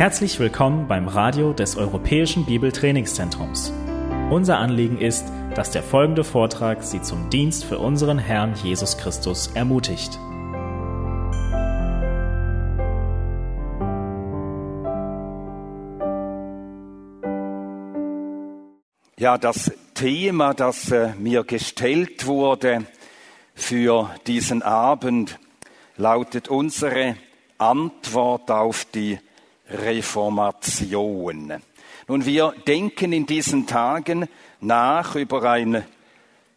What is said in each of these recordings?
Herzlich willkommen beim Radio des Europäischen Bibeltrainingszentrums. Unser Anliegen ist, dass der folgende Vortrag Sie zum Dienst für unseren Herrn Jesus Christus ermutigt. Ja, das Thema, das äh, mir gestellt wurde für diesen Abend, lautet unsere Antwort auf die Reformation. Nun, wir denken in diesen Tagen nach über ein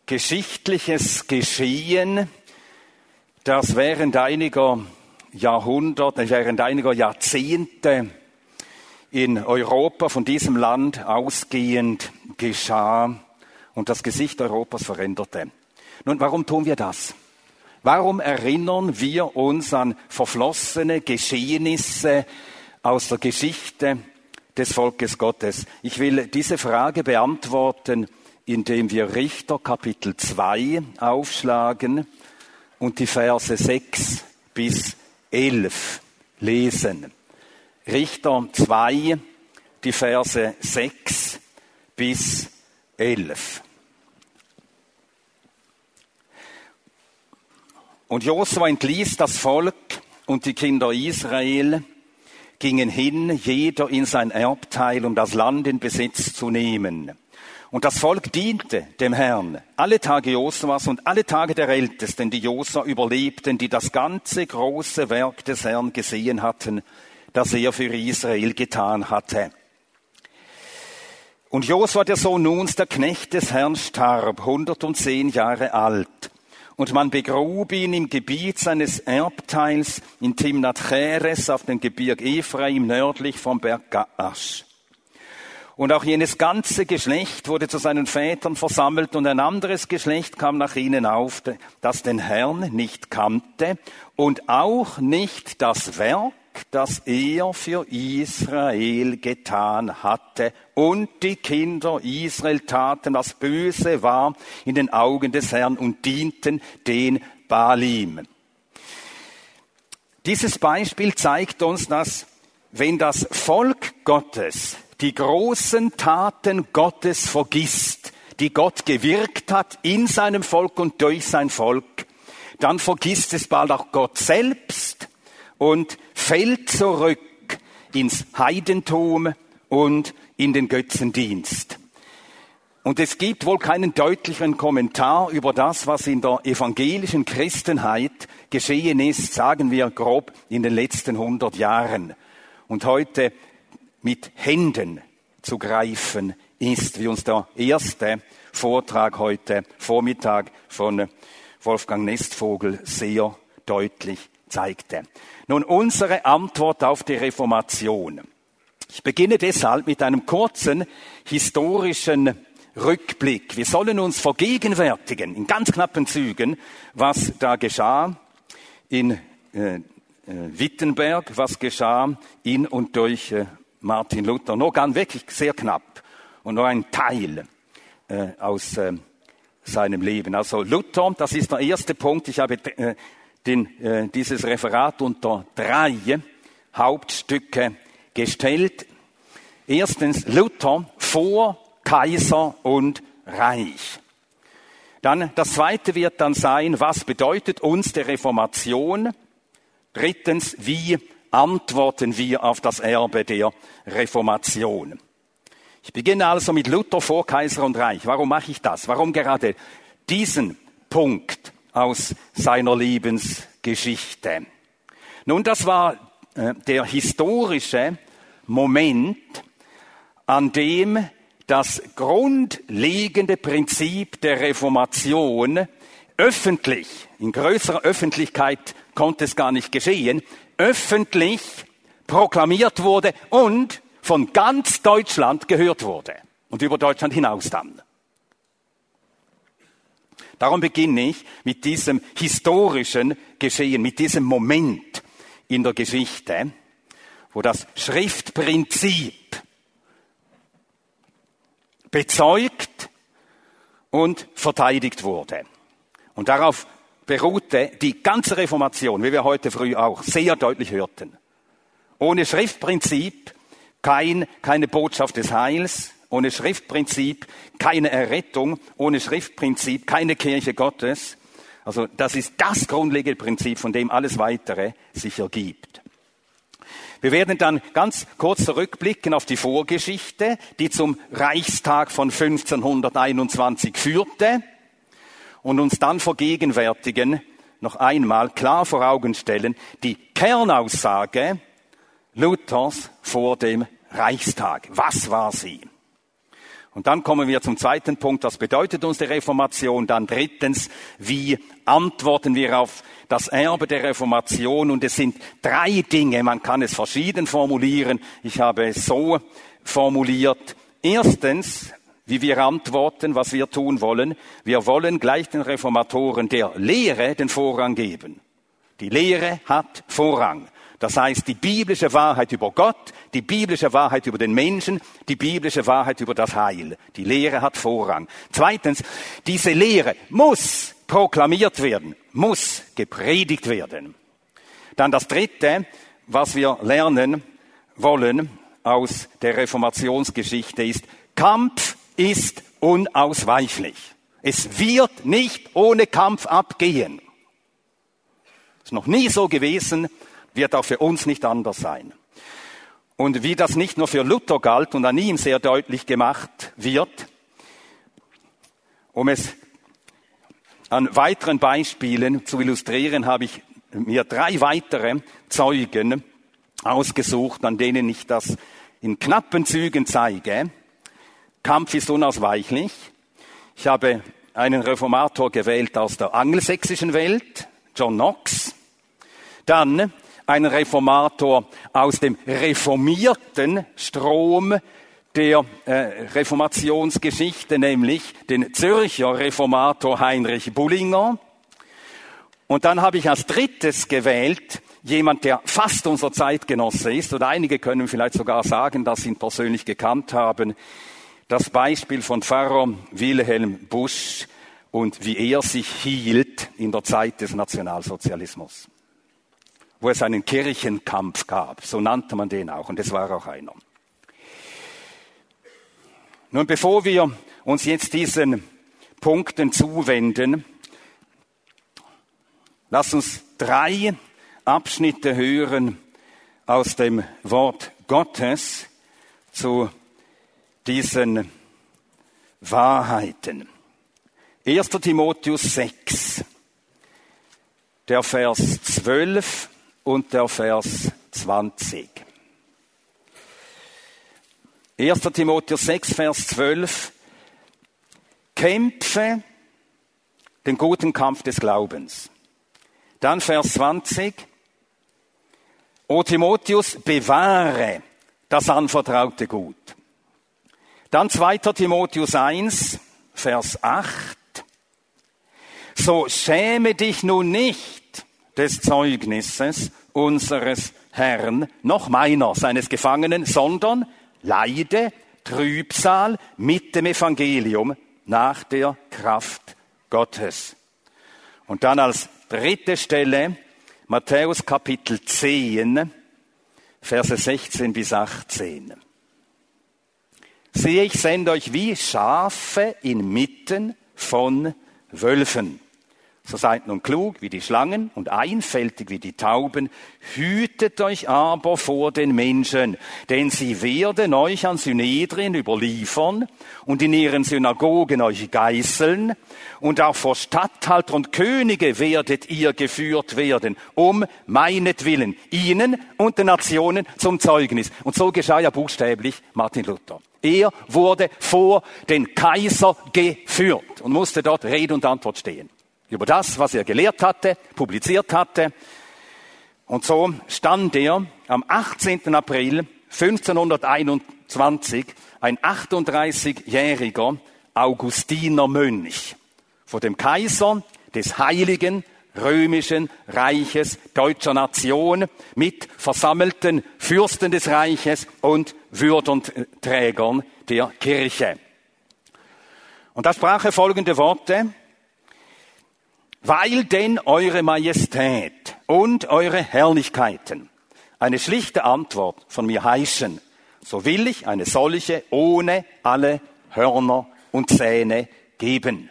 geschichtliches Geschehen, das während einiger Jahrhunderte, während einiger Jahrzehnte in Europa von diesem Land ausgehend geschah und das Gesicht Europas veränderte. Nun, warum tun wir das? Warum erinnern wir uns an verflossene Geschehnisse aus der Geschichte des Volkes Gottes? Ich will diese Frage beantworten, indem wir Richter Kapitel 2 aufschlagen und die Verse 6 bis 11 lesen. Richter 2, die Verse 6 bis 11. Und Josua entließ das Volk und die Kinder Israel gingen hin, jeder in sein Erbteil, um das Land in Besitz zu nehmen. Und das Volk diente dem Herrn alle Tage Josuas und alle Tage der Ältesten, die Josua überlebten, die das ganze große Werk des Herrn gesehen hatten, das er für Israel getan hatte. Und Josua, der Sohn Nuns, der Knecht des Herrn, starb, 110 Jahre alt und man begrub ihn im Gebiet seines Erbteils in Timnat Cheres auf dem Gebirg Ephraim nördlich vom Berg Gaash. Und auch jenes ganze Geschlecht wurde zu seinen Vätern versammelt und ein anderes Geschlecht kam nach ihnen auf, das den Herrn nicht kannte und auch nicht das Werk das er für Israel getan hatte. Und die Kinder Israel taten, was böse war in den Augen des Herrn und dienten den Baalim. Dieses Beispiel zeigt uns, dass wenn das Volk Gottes die großen Taten Gottes vergisst, die Gott gewirkt hat in seinem Volk und durch sein Volk, dann vergisst es bald auch Gott selbst und fällt zurück ins Heidentum und in den Götzendienst. Und es gibt wohl keinen deutlicheren Kommentar über das, was in der evangelischen Christenheit geschehen ist, sagen wir grob in den letzten hundert Jahren. Und heute mit Händen zu greifen ist, wie uns der erste Vortrag heute Vormittag von Wolfgang Nestvogel sehr deutlich zeigte. Nun unsere Antwort auf die Reformation. Ich beginne deshalb mit einem kurzen historischen Rückblick. Wir sollen uns vergegenwärtigen, in ganz knappen Zügen, was da geschah in äh, äh, Wittenberg, was geschah in und durch äh, Martin Luther. Nur ganz wirklich sehr knapp und nur ein Teil äh, aus äh, seinem Leben. Also Luther, das ist der erste Punkt. Ich habe äh, den, äh, dieses Referat unter drei Hauptstücke gestellt. Erstens Luther vor Kaiser und Reich. Dann das zweite wird dann sein, was bedeutet uns der Reformation? Drittens, wie antworten wir auf das Erbe der Reformation? Ich beginne also mit Luther vor Kaiser und Reich. Warum mache ich das? Warum gerade diesen Punkt? Aus seiner Lebensgeschichte. Nun, das war äh, der historische Moment, an dem das grundlegende Prinzip der Reformation öffentlich, in größerer Öffentlichkeit konnte es gar nicht geschehen, öffentlich proklamiert wurde und von ganz Deutschland gehört wurde und über Deutschland hinaus dann. Darum beginne ich mit diesem historischen Geschehen, mit diesem Moment in der Geschichte, wo das Schriftprinzip bezeugt und verteidigt wurde. Und darauf beruhte die ganze Reformation, wie wir heute früh auch sehr deutlich hörten. Ohne Schriftprinzip kein, keine Botschaft des Heils, ohne Schriftprinzip keine Errettung, ohne Schriftprinzip keine Kirche Gottes. Also das ist das grundlegende Prinzip, von dem alles weitere sich ergibt. Wir werden dann ganz kurz zurückblicken auf die Vorgeschichte, die zum Reichstag von 1521 führte und uns dann vergegenwärtigen, noch einmal klar vor Augen stellen, die Kernaussage Luthers vor dem Reichstag. Was war sie? Und dann kommen wir zum zweiten Punkt. Was bedeutet uns die Reformation? Dann drittens, wie antworten wir auf das Erbe der Reformation? Und es sind drei Dinge. Man kann es verschieden formulieren. Ich habe es so formuliert. Erstens, wie wir antworten, was wir tun wollen. Wir wollen gleich den Reformatoren der Lehre den Vorrang geben. Die Lehre hat Vorrang. Das heißt, die biblische Wahrheit über Gott, die biblische Wahrheit über den Menschen, die biblische Wahrheit über das Heil. Die Lehre hat Vorrang. Zweitens, diese Lehre muss proklamiert werden, muss gepredigt werden. Dann das Dritte, was wir lernen wollen aus der Reformationsgeschichte ist, Kampf ist unausweichlich. Es wird nicht ohne Kampf abgehen. Ist noch nie so gewesen, wird auch für uns nicht anders sein. Und wie das nicht nur für Luther galt und an ihm sehr deutlich gemacht wird, um es an weiteren Beispielen zu illustrieren, habe ich mir drei weitere Zeugen ausgesucht, an denen ich das in knappen Zügen zeige. Kampf ist unausweichlich. Ich habe einen Reformator gewählt aus der angelsächsischen Welt, John Knox. Dann einen Reformator aus dem reformierten Strom der äh, Reformationsgeschichte, nämlich den Zürcher Reformator Heinrich Bullinger. Und dann habe ich als drittes gewählt jemand, der fast unser Zeitgenosse ist, oder einige können vielleicht sogar sagen, dass sie ihn persönlich gekannt haben, das Beispiel von Pfarrer Wilhelm Busch und wie er sich hielt in der Zeit des Nationalsozialismus wo es einen Kirchenkampf gab. So nannte man den auch und es war auch einer. Nun, bevor wir uns jetzt diesen Punkten zuwenden, lass uns drei Abschnitte hören aus dem Wort Gottes zu diesen Wahrheiten. 1. Timotheus 6, der Vers 12 und der Vers 20. 1. Timotheus 6, Vers 12. Kämpfe den guten Kampf des Glaubens. Dann Vers 20. O Timotheus, bewahre das anvertraute Gut. Dann 2. Timotheus 1, Vers 8. So schäme dich nun nicht des Zeugnisses unseres Herrn, noch meiner, seines Gefangenen, sondern leide Trübsal mit dem Evangelium nach der Kraft Gottes. Und dann als dritte Stelle Matthäus Kapitel 10, Verse 16 bis 18. Sehe ich sende euch wie Schafe inmitten von Wölfen. So seid nun klug wie die Schlangen und einfältig wie die Tauben. Hütet euch aber vor den Menschen, denn sie werden euch an Synedrien überliefern und in ihren Synagogen euch geißeln und auch vor Statthalter und Könige werdet ihr geführt werden, um meinetwillen, ihnen und den Nationen zum Zeugnis. Und so geschah ja buchstäblich Martin Luther. Er wurde vor den Kaiser geführt und musste dort Rede und Antwort stehen über das, was er gelehrt hatte, publiziert hatte. Und so stand er am 18. April 1521, ein 38-jähriger Augustiner Mönch, vor dem Kaiser des Heiligen römischen Reiches deutscher Nation mit versammelten Fürsten des Reiches und Würdenträgern der Kirche. Und da sprach er folgende Worte, weil denn eure Majestät und eure Herrlichkeiten eine schlichte Antwort von mir heischen, so will ich eine solche ohne alle Hörner und Zähne geben.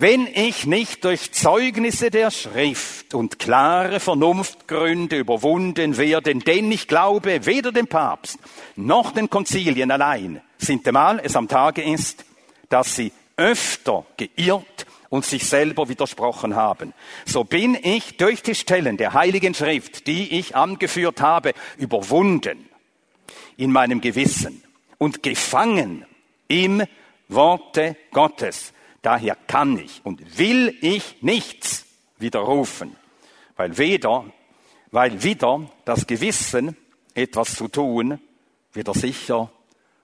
Wenn ich nicht durch Zeugnisse der Schrift und klare Vernunftgründe überwunden werde, denn ich glaube, weder dem Papst noch den Konzilien allein sintemal es am Tage ist, dass sie öfter geirrt und sich selber widersprochen haben. So bin ich durch die Stellen der Heiligen Schrift, die ich angeführt habe, überwunden in meinem Gewissen und gefangen im Worte Gottes Daher kann ich und will ich nichts widerrufen, weil weder, weil wieder das Gewissen etwas zu tun weder sicher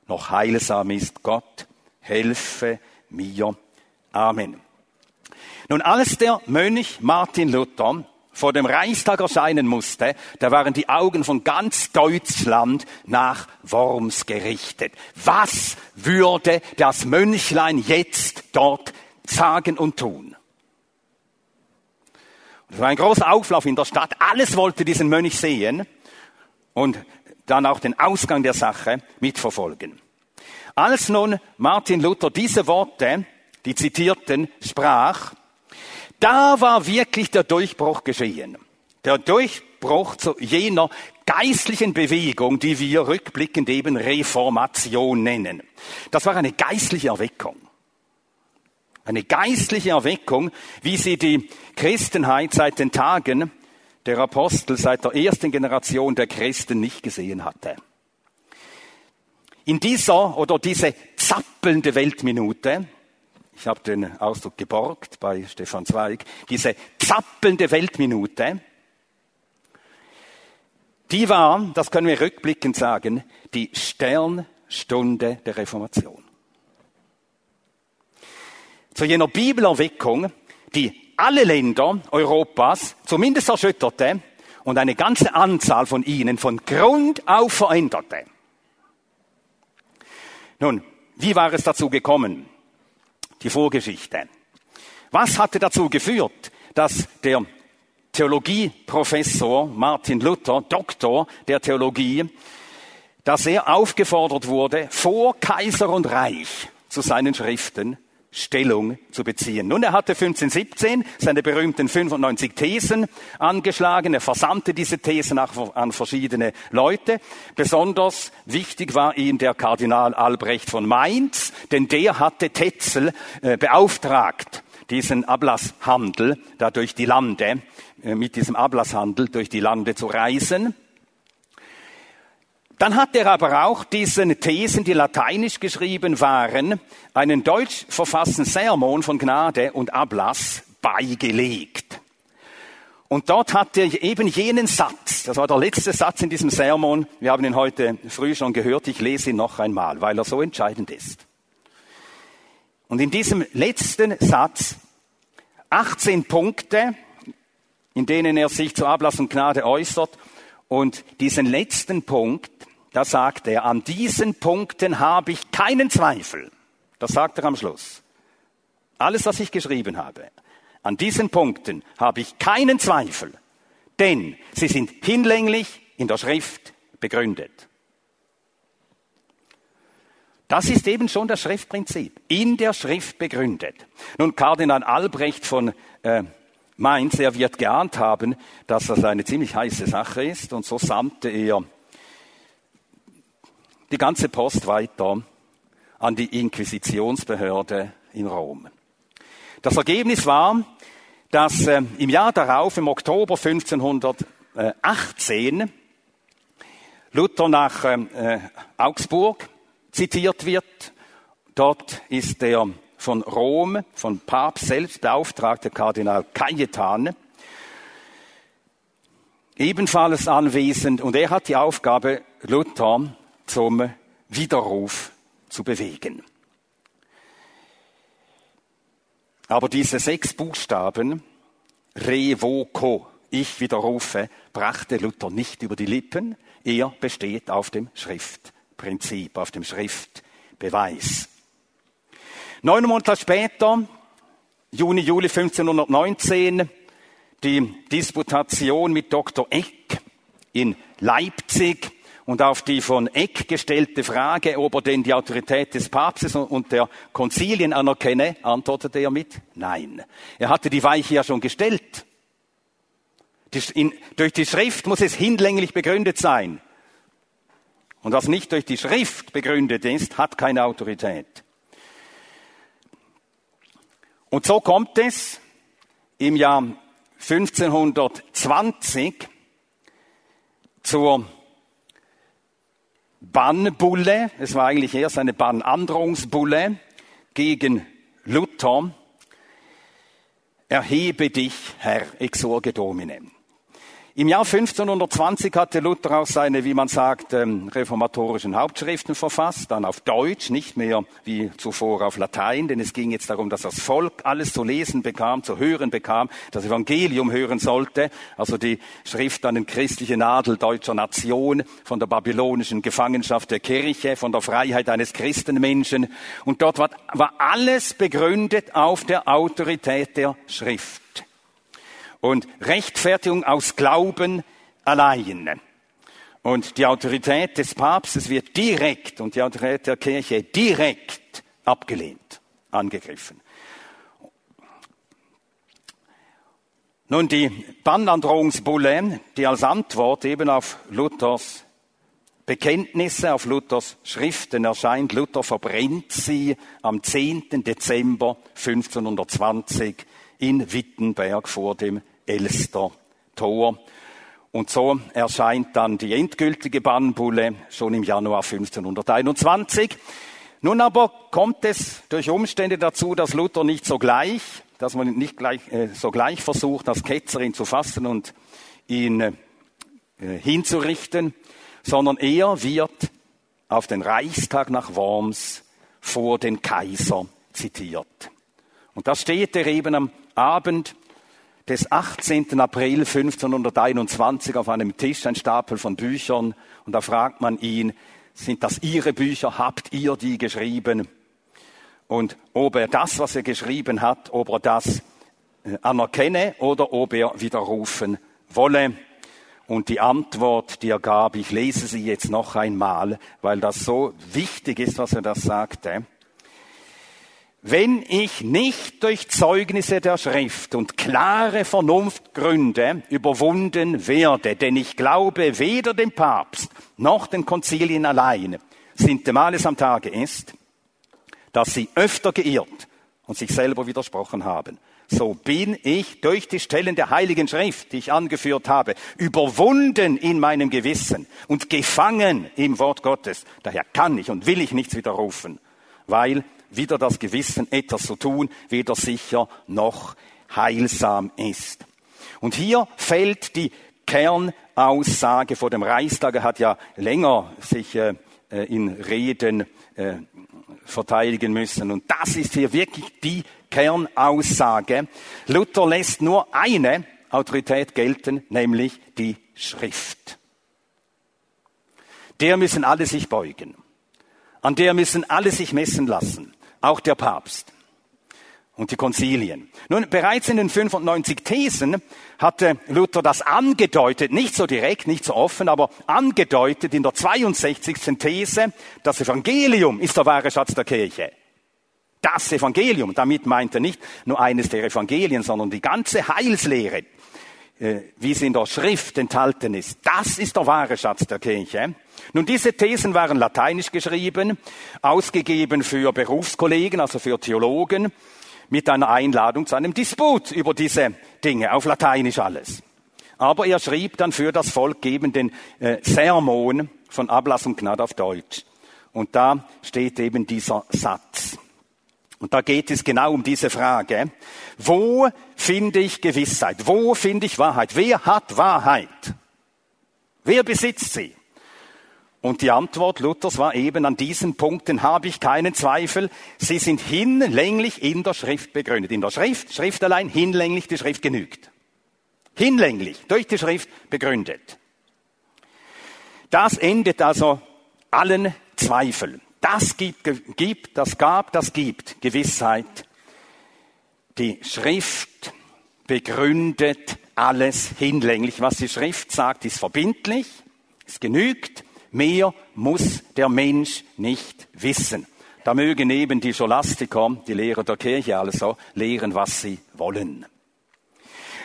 noch heilsam ist. Gott helfe mir. Amen. Nun, als der Mönch Martin Luther vor dem Reichstag erscheinen musste, da waren die Augen von ganz Deutschland nach Worms gerichtet. Was würde das Mönchlein jetzt dort sagen und tun? Es war ein großer Auflauf in der Stadt. Alles wollte diesen Mönch sehen und dann auch den Ausgang der Sache mitverfolgen. Als nun Martin Luther diese Worte, die zitierten, sprach, da war wirklich der Durchbruch geschehen. Der Durchbruch zu jener geistlichen Bewegung, die wir rückblickend eben Reformation nennen. Das war eine geistliche Erweckung. Eine geistliche Erweckung, wie sie die Christenheit seit den Tagen der Apostel, seit der ersten Generation der Christen nicht gesehen hatte. In dieser oder diese zappelnde Weltminute ich habe den Ausdruck geborgt bei Stefan Zweig, diese zappelnde Weltminute, die war, das können wir rückblickend sagen, die Sternstunde der Reformation. Zu jener Bibelerweckung, die alle Länder Europas zumindest erschütterte und eine ganze Anzahl von ihnen von Grund auf veränderte. Nun, wie war es dazu gekommen? Die Vorgeschichte. Was hatte dazu geführt, dass der Theologieprofessor Martin Luther, Doktor der Theologie, dass er aufgefordert wurde, vor Kaiser und Reich zu seinen Schriften Stellung zu beziehen. Nun, er hatte 1517 seine berühmten 95 Thesen angeschlagen. Er versandte diese Thesen auch an verschiedene Leute. Besonders wichtig war ihm der Kardinal Albrecht von Mainz, denn der hatte Tetzel äh, beauftragt, diesen Ablasshandel da durch die Lande, äh, mit diesem Ablasshandel durch die Lande zu reisen. Dann hat er aber auch diesen Thesen, die lateinisch geschrieben waren, einen deutsch verfassten Sermon von Gnade und Ablass beigelegt. Und dort hat er eben jenen Satz, das war der letzte Satz in diesem Sermon, wir haben ihn heute früh schon gehört, ich lese ihn noch einmal, weil er so entscheidend ist. Und in diesem letzten Satz 18 Punkte, in denen er sich zu Ablass und Gnade äußert, und diesen letzten Punkt, da sagt er, an diesen Punkten habe ich keinen Zweifel. Das sagt er am Schluss. Alles, was ich geschrieben habe, an diesen Punkten habe ich keinen Zweifel, denn sie sind hinlänglich in der Schrift begründet. Das ist eben schon das Schriftprinzip, in der Schrift begründet. Nun, Kardinal Albrecht von äh, Mainz, er wird geahnt haben, dass das eine ziemlich heiße Sache ist und so sandte er die ganze Post weiter an die Inquisitionsbehörde in Rom. Das Ergebnis war, dass äh, im Jahr darauf, im Oktober 1518, Luther nach äh, Augsburg zitiert wird. Dort ist der von Rom, von Papst selbst beauftragte Kardinal Cajetan ebenfalls anwesend und er hat die Aufgabe, Luther zum Widerruf zu bewegen. Aber diese sechs Buchstaben, revoco, ich widerrufe, brachte Luther nicht über die Lippen. Er besteht auf dem Schriftprinzip, auf dem Schriftbeweis. Neun Monate später, Juni, Juli 1519, die Disputation mit Dr. Eck in Leipzig und auf die von Eck gestellte Frage, ob er denn die Autorität des Papstes und der Konzilien anerkenne, antwortete er mit Nein. Er hatte die Weiche ja schon gestellt. Durch die Schrift muss es hinlänglich begründet sein. Und was nicht durch die Schrift begründet ist, hat keine Autorität. Und so kommt es im Jahr 1520 zur Bannbulle, es war eigentlich erst eine Bannandrohungsbulle gegen Luther, erhebe dich, Herr, exorge Domine. Im Jahr 1520 hatte Luther auch seine, wie man sagt, ähm, reformatorischen Hauptschriften verfasst, dann auf Deutsch, nicht mehr wie zuvor auf Latein, denn es ging jetzt darum, dass das Volk alles zu lesen bekam, zu hören bekam, das Evangelium hören sollte, also die Schrift an den christlichen Adel deutscher Nation, von der babylonischen Gefangenschaft der Kirche, von der Freiheit eines Christenmenschen. Und dort war, war alles begründet auf der Autorität der Schrift und Rechtfertigung aus Glauben allein. Und die Autorität des Papstes wird direkt und die Autorität der Kirche direkt abgelehnt, angegriffen. Nun, die Bannandrohungsbulle, die als Antwort eben auf Luthers Bekenntnisse, auf Luthers Schriften erscheint, Luther verbrennt sie am 10. Dezember 1520 in Wittenberg vor dem Elster Tor. Und so erscheint dann die endgültige Bannbulle schon im Januar 1521. Nun aber kommt es durch Umstände dazu, dass Luther nicht sogleich, dass man nicht gleich, äh, sogleich versucht, als Ketzer ihn zu fassen und ihn äh, hinzurichten, sondern er wird auf den Reichstag nach Worms vor den Kaiser zitiert. Und da steht er eben am Abend des 18. April 1521 auf einem Tisch ein Stapel von Büchern und da fragt man ihn, sind das Ihre Bücher? Habt ihr die geschrieben? Und ob er das, was er geschrieben hat, ob er das äh, anerkenne oder ob er widerrufen wolle. Und die Antwort, die er gab, ich lese sie jetzt noch einmal, weil das so wichtig ist, was er das sagte wenn ich nicht durch Zeugnisse der Schrift und klare Vernunftgründe überwunden werde, denn ich glaube, weder dem Papst noch den Konzilien allein sintemales am Tage ist, dass sie öfter geirrt und sich selber widersprochen haben. So bin ich durch die Stellen der Heiligen Schrift, die ich angeführt habe, überwunden in meinem Gewissen und gefangen im Wort Gottes. Daher kann ich und will ich nichts widerrufen, weil wieder das Gewissen etwas zu tun, weder sicher noch heilsam ist. Und hier fällt die Kernaussage vor dem Reichstag. Er hat ja länger sich äh, äh, in Reden äh, verteidigen müssen. Und das ist hier wirklich die Kernaussage. Luther lässt nur eine Autorität gelten, nämlich die Schrift. Der müssen alle sich beugen. An der müssen alle sich messen lassen auch der Papst und die Konzilien. Nun, bereits in den 95 Thesen hatte Luther das angedeutet, nicht so direkt, nicht so offen, aber angedeutet in der 62. These, das Evangelium ist der wahre Schatz der Kirche. Das Evangelium, damit meint er nicht nur eines der Evangelien, sondern die ganze Heilslehre, äh, wie sie in der Schrift enthalten ist. Das ist der wahre Schatz der Kirche. Nun, diese Thesen waren lateinisch geschrieben, ausgegeben für Berufskollegen, also für Theologen, mit einer Einladung zu einem Disput über diese Dinge, auf lateinisch alles. Aber er schrieb dann für das Volk eben den äh, Sermon von Ablass und Gnade auf Deutsch. Und da steht eben dieser Satz. Und da geht es genau um diese Frage. Wo finde ich Gewissheit? Wo finde ich Wahrheit? Wer hat Wahrheit? Wer besitzt sie? Und die Antwort Luthers war eben, an diesen Punkten habe ich keinen Zweifel. Sie sind hinlänglich in der Schrift begründet. In der Schrift, Schrift allein, hinlänglich, die Schrift genügt. Hinlänglich, durch die Schrift begründet. Das endet also allen Zweifeln. Das gibt, gibt, das gab, das gibt Gewissheit. Die Schrift begründet alles hinlänglich. Was die Schrift sagt, ist verbindlich, es genügt. Mehr muss der Mensch nicht wissen. Da mögen eben die Scholastiker, die Lehrer der Kirche also, lehren, was sie wollen.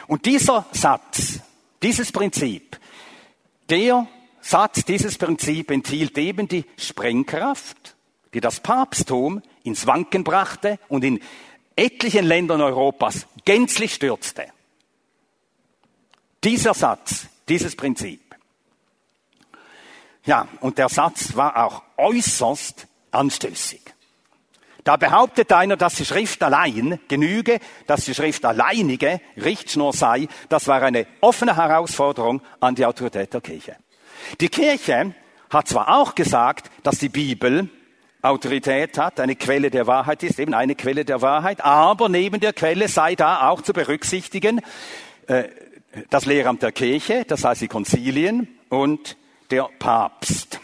Und dieser Satz, dieses Prinzip, der Satz, dieses Prinzip enthielt eben die Sprengkraft, die das Papsttum ins Wanken brachte und in etlichen Ländern Europas gänzlich stürzte. Dieser Satz, dieses Prinzip. Ja, und der Satz war auch äußerst anstößig. Da behauptet einer, dass die Schrift allein genüge, dass die Schrift alleinige Richtschnur sei. Das war eine offene Herausforderung an die Autorität der Kirche. Die Kirche hat zwar auch gesagt, dass die Bibel Autorität hat, eine Quelle der Wahrheit ist, eben eine Quelle der Wahrheit, aber neben der Quelle sei da auch zu berücksichtigen äh, das Lehramt der Kirche, das heißt die Konzilien und der Papst.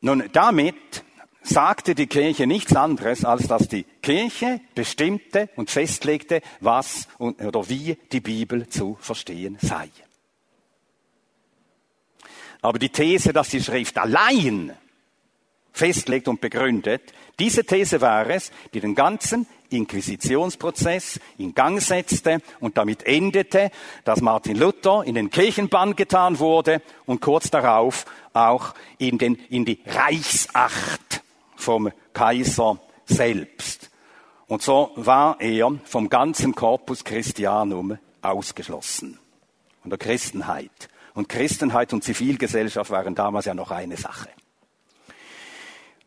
Nun, damit sagte die Kirche nichts anderes, als dass die Kirche bestimmte und festlegte, was oder wie die Bibel zu verstehen sei. Aber die These, dass die Schrift allein festlegt und begründet, diese These war es, die den ganzen Inquisitionsprozess in Gang setzte und damit endete, dass Martin Luther in den Kirchenbann getan wurde und kurz darauf auch in, den, in die Reichsacht vom Kaiser selbst. Und so war er vom ganzen Corpus Christianum ausgeschlossen, von der Christenheit. Und Christenheit und Zivilgesellschaft waren damals ja noch eine Sache.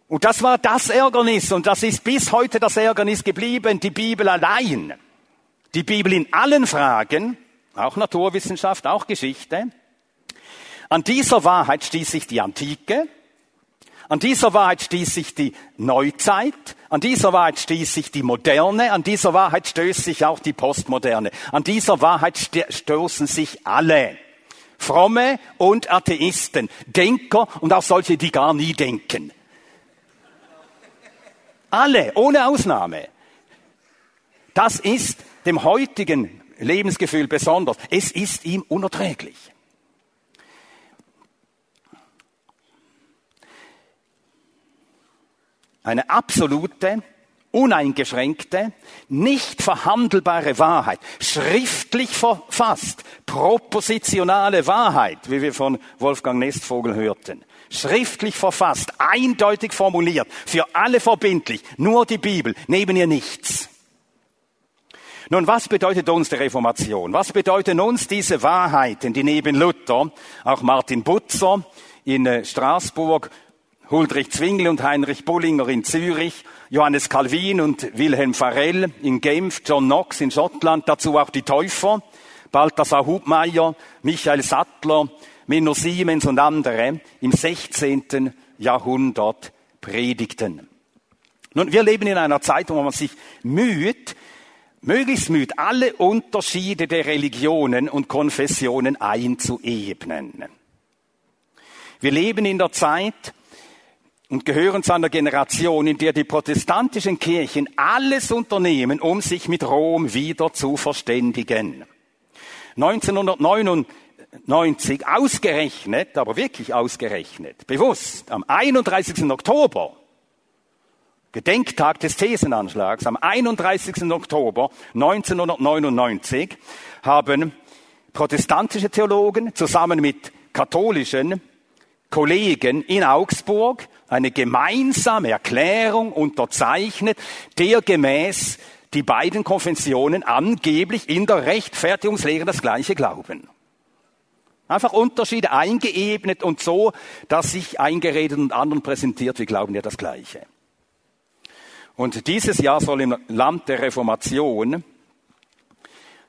Und das war das Ärgernis und das ist bis heute das Ärgernis geblieben, die Bibel allein. Die Bibel in allen Fragen, auch Naturwissenschaft, auch Geschichte. An dieser Wahrheit stieß sich die Antike, an dieser Wahrheit stieß sich die Neuzeit, an dieser Wahrheit stieß sich die Moderne, an dieser Wahrheit stößt sich auch die Postmoderne. An dieser Wahrheit stoßen sich alle. Fromme und Atheisten, Denker und auch solche, die gar nie denken. Alle, ohne Ausnahme. Das ist dem heutigen Lebensgefühl besonders. Es ist ihm unerträglich. Eine absolute, uneingeschränkte, nicht verhandelbare Wahrheit, schriftlich verfasst, propositionale Wahrheit, wie wir von Wolfgang Nestvogel hörten schriftlich verfasst, eindeutig formuliert, für alle verbindlich, nur die Bibel, neben ihr nichts. Nun, was bedeutet uns die Reformation? Was bedeuten uns diese Wahrheiten, die neben Luther, auch Martin Butzer in äh, Straßburg, Huldrich Zwingli und Heinrich Bullinger in Zürich, Johannes Calvin und Wilhelm Farel in Genf, John Knox in Schottland, dazu auch die Täufer, Balthasar Hubmeier, Michael Sattler, Menno Siemens und andere im 16. Jahrhundert predigten. Nun, wir leben in einer Zeit, wo man sich müht, möglichst müht, alle Unterschiede der Religionen und Konfessionen einzuebnen. Wir leben in der Zeit und gehören zu einer Generation, in der die protestantischen Kirchen alles unternehmen, um sich mit Rom wieder zu verständigen. 1999 90 ausgerechnet, aber wirklich ausgerechnet, bewusst, am 31. Oktober, Gedenktag des Thesenanschlags, am 31. Oktober 1999 haben protestantische Theologen zusammen mit katholischen Kollegen in Augsburg eine gemeinsame Erklärung unterzeichnet, der gemäß die beiden Konfessionen angeblich in der Rechtfertigungslehre das gleiche glauben. Einfach Unterschiede eingeebnet und so, dass sich eingeredet und anderen präsentiert, wir glauben ja das Gleiche. Und dieses Jahr soll im Land der Reformation,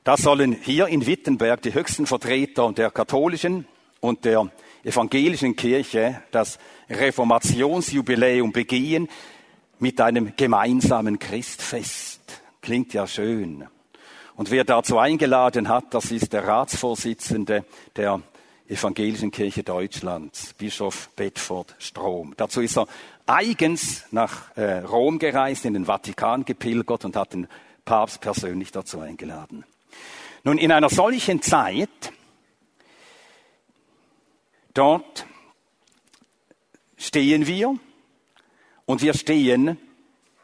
da sollen hier in Wittenberg die höchsten Vertreter der katholischen und der evangelischen Kirche das Reformationsjubiläum begehen mit einem gemeinsamen Christfest. Klingt ja schön. Und wer dazu eingeladen hat, das ist der Ratsvorsitzende der Evangelischen Kirche Deutschlands, Bischof Bedford Strom. Dazu ist er eigens nach äh, Rom gereist, in den Vatikan gepilgert und hat den Papst persönlich dazu eingeladen. Nun, in einer solchen Zeit, dort stehen wir und wir stehen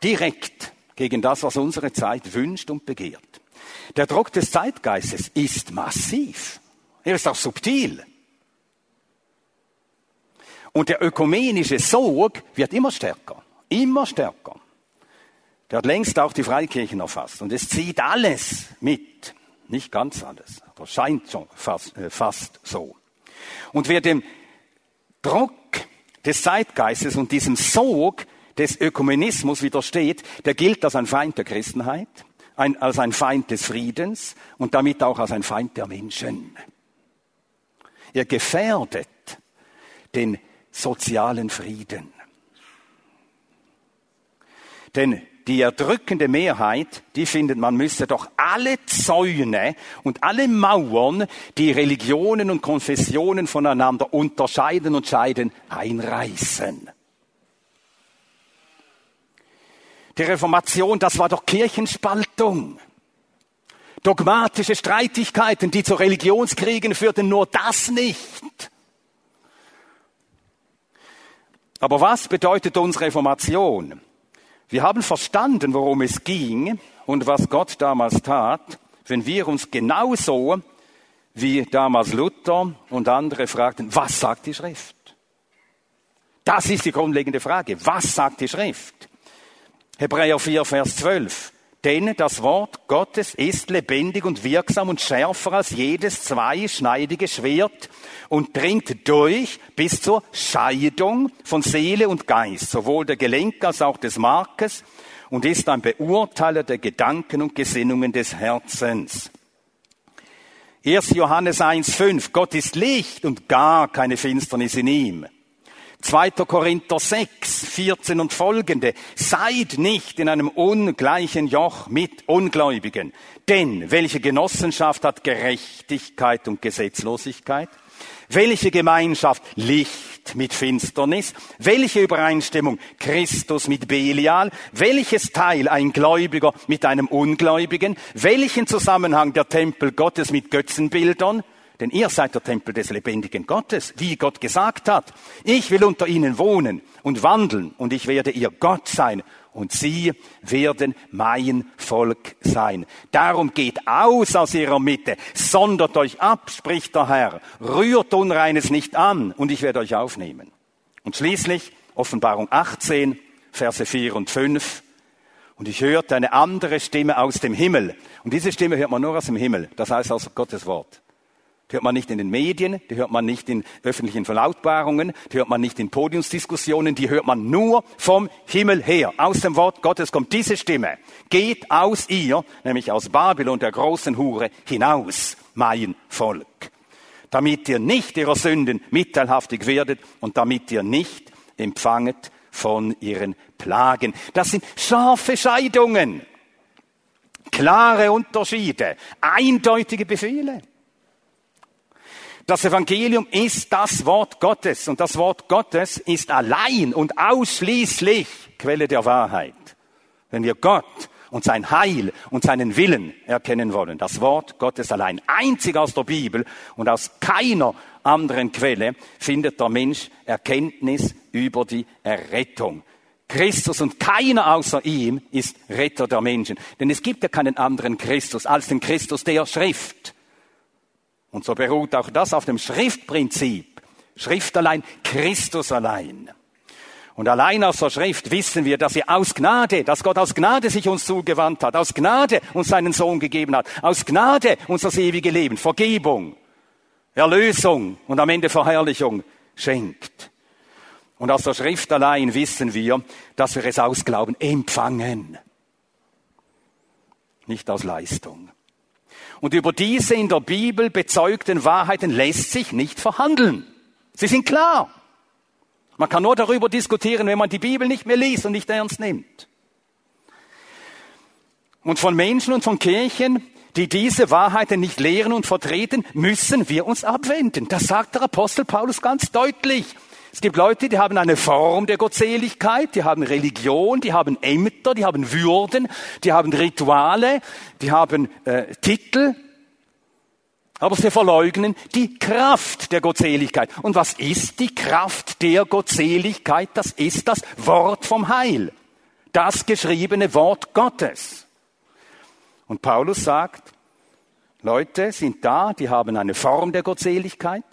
direkt gegen das, was unsere Zeit wünscht und begehrt. Der Druck des Zeitgeistes ist massiv. Er ist auch subtil. Und der ökumenische Sog wird immer stärker, immer stärker. Der hat längst auch die Freikirchen erfasst. Und es zieht alles mit. Nicht ganz alles, aber scheint schon fast, äh, fast so. Und wer dem Druck des Zeitgeistes und diesem Sog des Ökumenismus widersteht, der gilt als ein Feind der Christenheit, ein, als ein Feind des Friedens und damit auch als ein Feind der Menschen. Er gefährdet den sozialen Frieden. Denn die erdrückende Mehrheit, die findet, man müsse doch alle Zäune und alle Mauern, die Religionen und Konfessionen voneinander unterscheiden und scheiden, einreißen. Die Reformation, das war doch Kirchenspaltung. Dogmatische Streitigkeiten, die zu Religionskriegen führten, nur das nicht. Aber was bedeutet uns Reformation? Wir haben verstanden, worum es ging und was Gott damals tat, wenn wir uns genauso wie damals Luther und andere fragten, was sagt die Schrift? Das ist die grundlegende Frage. Was sagt die Schrift? Hebräer 4, Vers 12. Denn das Wort Gottes ist lebendig und wirksam und schärfer als jedes zweischneidige Schwert und dringt durch bis zur Scheidung von Seele und Geist, sowohl der Gelenke als auch des Markes und ist ein Beurteiler der Gedanken und Gesinnungen des Herzens. 1. Johannes 1.5. Gott ist Licht und gar keine Finsternis in ihm. 2. Korinther 6, 14 und folgende. Seid nicht in einem ungleichen Joch mit Ungläubigen. Denn welche Genossenschaft hat Gerechtigkeit und Gesetzlosigkeit? Welche Gemeinschaft Licht mit Finsternis? Welche Übereinstimmung Christus mit Belial? Welches Teil ein Gläubiger mit einem Ungläubigen? Welchen Zusammenhang der Tempel Gottes mit Götzenbildern? Denn ihr seid der Tempel des lebendigen Gottes, wie Gott gesagt hat. Ich will unter ihnen wohnen und wandeln und ich werde ihr Gott sein und sie werden mein Volk sein. Darum geht aus aus ihrer Mitte, sondert euch ab, spricht der Herr, rührt Unreines nicht an und ich werde euch aufnehmen. Und schließlich Offenbarung 18, Verse 4 und 5. Und ich hörte eine andere Stimme aus dem Himmel. Und diese Stimme hört man nur aus dem Himmel. Das heißt aus Gottes Wort. Die hört man nicht in den Medien, die hört man nicht in öffentlichen Verlautbarungen, die hört man nicht in Podiumsdiskussionen, die hört man nur vom Himmel her. Aus dem Wort Gottes kommt diese Stimme. Geht aus ihr, nämlich aus Babylon, der großen Hure, hinaus, mein Volk. Damit ihr nicht ihrer Sünden mitteilhaftig werdet und damit ihr nicht empfanget von ihren Plagen. Das sind scharfe Scheidungen, klare Unterschiede, eindeutige Befehle. Das Evangelium ist das Wort Gottes und das Wort Gottes ist allein und ausschließlich Quelle der Wahrheit. Wenn wir Gott und sein Heil und seinen Willen erkennen wollen, das Wort Gottes allein, einzig aus der Bibel und aus keiner anderen Quelle findet der Mensch Erkenntnis über die Errettung. Christus und keiner außer ihm ist Retter der Menschen. Denn es gibt ja keinen anderen Christus als den Christus der Schrift. Und so beruht auch das auf dem Schriftprinzip. Schrift allein, Christus allein. Und allein aus der Schrift wissen wir, dass wir aus Gnade, dass Gott aus Gnade sich uns zugewandt hat, aus Gnade uns seinen Sohn gegeben hat, aus Gnade uns das ewige Leben, Vergebung, Erlösung und am Ende Verherrlichung schenkt. Und aus der Schrift allein wissen wir, dass wir es aus Glauben empfangen, nicht aus Leistung. Und über diese in der Bibel bezeugten Wahrheiten lässt sich nicht verhandeln. Sie sind klar. Man kann nur darüber diskutieren, wenn man die Bibel nicht mehr liest und nicht ernst nimmt. Und von Menschen und von Kirchen, die diese Wahrheiten nicht lehren und vertreten, müssen wir uns abwenden. Das sagt der Apostel Paulus ganz deutlich. Es gibt Leute, die haben eine Form der Gottseligkeit, die haben Religion, die haben Ämter, die haben Würden, die haben Rituale, die haben äh, Titel, aber sie verleugnen die Kraft der Gottseligkeit. Und was ist die Kraft der Gottseligkeit? Das ist das Wort vom Heil, das geschriebene Wort Gottes. Und Paulus sagt, Leute sind da, die haben eine Form der Gottseligkeit,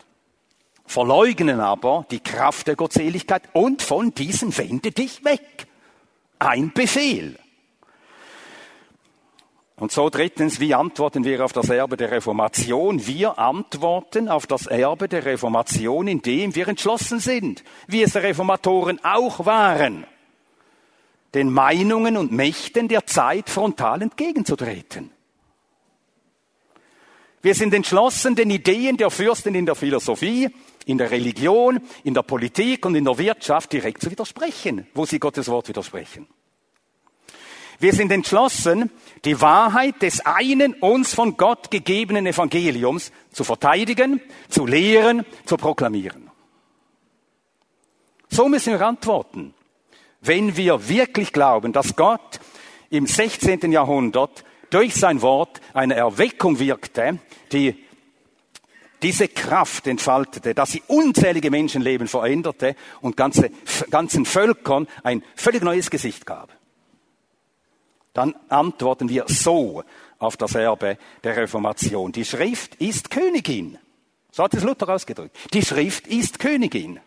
verleugnen aber die Kraft der Gottseligkeit und von diesen wende dich weg. Ein Befehl. Und so drittens, wie antworten wir auf das Erbe der Reformation? Wir antworten auf das Erbe der Reformation, indem wir entschlossen sind, wie es die Reformatoren auch waren, den Meinungen und Mächten der Zeit frontal entgegenzutreten. Wir sind entschlossen, den Ideen der Fürsten in der Philosophie, in der Religion, in der Politik und in der Wirtschaft direkt zu widersprechen, wo sie Gottes Wort widersprechen. Wir sind entschlossen, die Wahrheit des einen uns von Gott gegebenen Evangeliums zu verteidigen, zu lehren, zu proklamieren. So müssen wir antworten, wenn wir wirklich glauben, dass Gott im 16. Jahrhundert durch sein Wort eine Erweckung wirkte, die diese Kraft entfaltete, dass sie unzählige Menschenleben veränderte und ganze, ganzen Völkern ein völlig neues Gesicht gab. Dann antworten wir so auf das Erbe der Reformation. Die Schrift ist Königin. So hat es Luther ausgedrückt. Die Schrift ist Königin.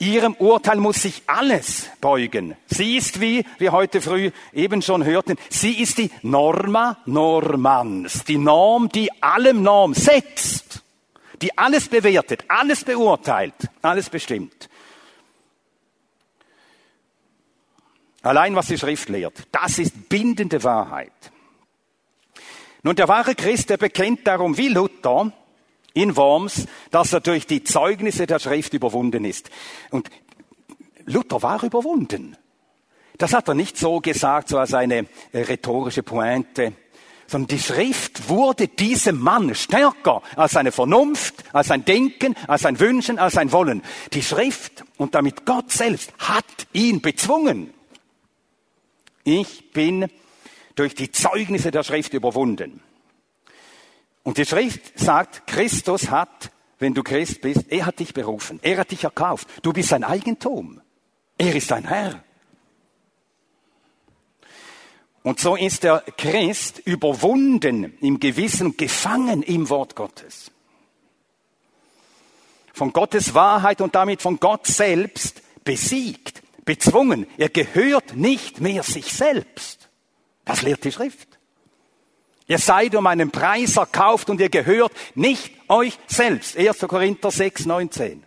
Ihrem Urteil muss sich alles beugen. Sie ist, wie wir heute früh eben schon hörten, sie ist die Norma normans, die Norm, die allem Norm setzt, die alles bewertet, alles beurteilt, alles bestimmt. Allein was die Schrift lehrt, das ist bindende Wahrheit. Nun, der wahre Christ, der bekennt darum wie Luther, in Worms, dass er durch die Zeugnisse der Schrift überwunden ist. Und Luther war überwunden. Das hat er nicht so gesagt, so als eine rhetorische Pointe, sondern die Schrift wurde diesem Mann stärker als seine Vernunft, als sein Denken, als sein Wünschen, als sein Wollen. Die Schrift und damit Gott selbst hat ihn bezwungen. Ich bin durch die Zeugnisse der Schrift überwunden. Und die Schrift sagt, Christus hat, wenn du Christ bist, er hat dich berufen, er hat dich erkauft. Du bist sein Eigentum. Er ist dein Herr. Und so ist der Christ überwunden im Gewissen, gefangen im Wort Gottes. Von Gottes Wahrheit und damit von Gott selbst besiegt, bezwungen. Er gehört nicht mehr sich selbst. Das lehrt die Schrift. Ihr seid um einen Preis erkauft und ihr gehört nicht euch selbst. 1. Korinther 6, 19.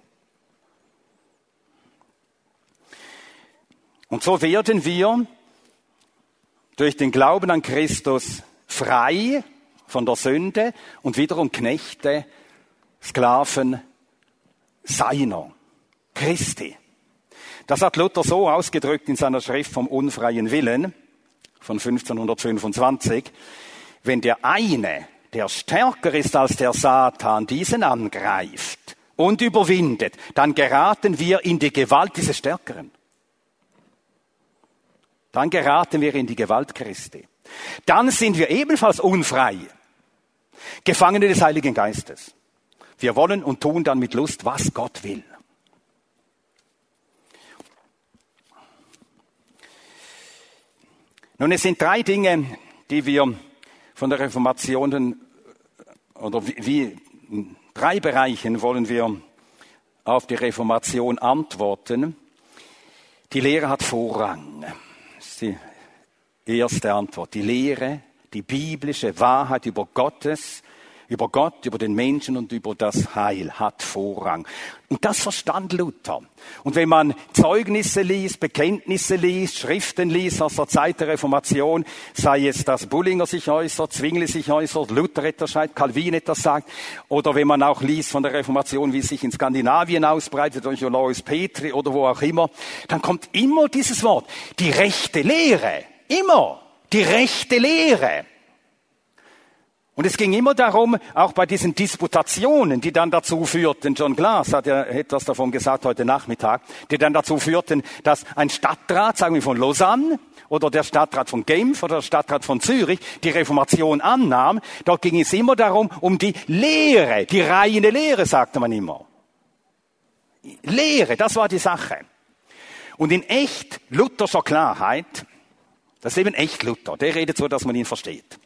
Und so werden wir durch den Glauben an Christus frei von der Sünde und wiederum Knechte, Sklaven seiner, Christi. Das hat Luther so ausgedrückt in seiner Schrift vom unfreien Willen von 1525 wenn der eine, der stärker ist als der Satan, diesen angreift und überwindet, dann geraten wir in die Gewalt dieses Stärkeren. Dann geraten wir in die Gewalt Christi. Dann sind wir ebenfalls unfrei, Gefangene des Heiligen Geistes. Wir wollen und tun dann mit Lust, was Gott will. Nun, es sind drei Dinge, die wir von der Reformation oder wie, in drei Bereichen wollen wir auf die Reformation antworten. Die Lehre hat Vorrang. Das ist die erste Antwort. Die Lehre, die biblische Wahrheit über Gottes über Gott, über den Menschen und über das Heil hat Vorrang. Und das verstand Luther. Und wenn man Zeugnisse liest, Bekenntnisse liest, Schriften liest aus der Zeit der Reformation, sei es, dass Bullinger sich äußert, Zwingli sich äußert, Luther etwas schreibt, Calvin etwas sagt, oder wenn man auch liest von der Reformation, wie es sich in Skandinavien ausbreitet, durch Alois Petri oder wo auch immer, dann kommt immer dieses Wort, die rechte Lehre. Immer die rechte Lehre. Und es ging immer darum, auch bei diesen Disputationen, die dann dazu führten, John Glass hat ja etwas davon gesagt heute Nachmittag, die dann dazu führten, dass ein Stadtrat, sagen wir von Lausanne, oder der Stadtrat von Genf oder der Stadtrat von Zürich die Reformation annahm. Dort ging es immer darum, um die Lehre, die reine Lehre, sagte man immer. Lehre, das war die Sache. Und in echt lutherscher Klarheit, das ist eben echt Luther, der redet so, dass man ihn versteht.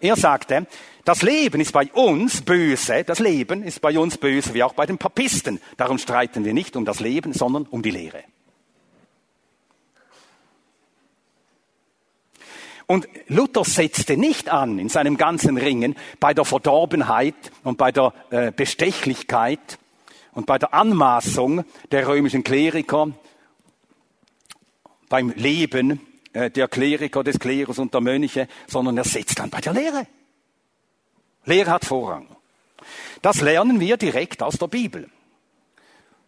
Er sagte, das Leben ist bei uns böse, das Leben ist bei uns böse, wie auch bei den Papisten. Darum streiten wir nicht um das Leben, sondern um die Lehre. Und Luther setzte nicht an in seinem ganzen Ringen bei der Verdorbenheit und bei der äh, Bestechlichkeit und bei der Anmaßung der römischen Kleriker, beim Leben äh, der Kleriker, des Klerus und der Mönche, sondern er setzt dann bei der Lehre. Lehre hat Vorrang. Das lernen wir direkt aus der Bibel.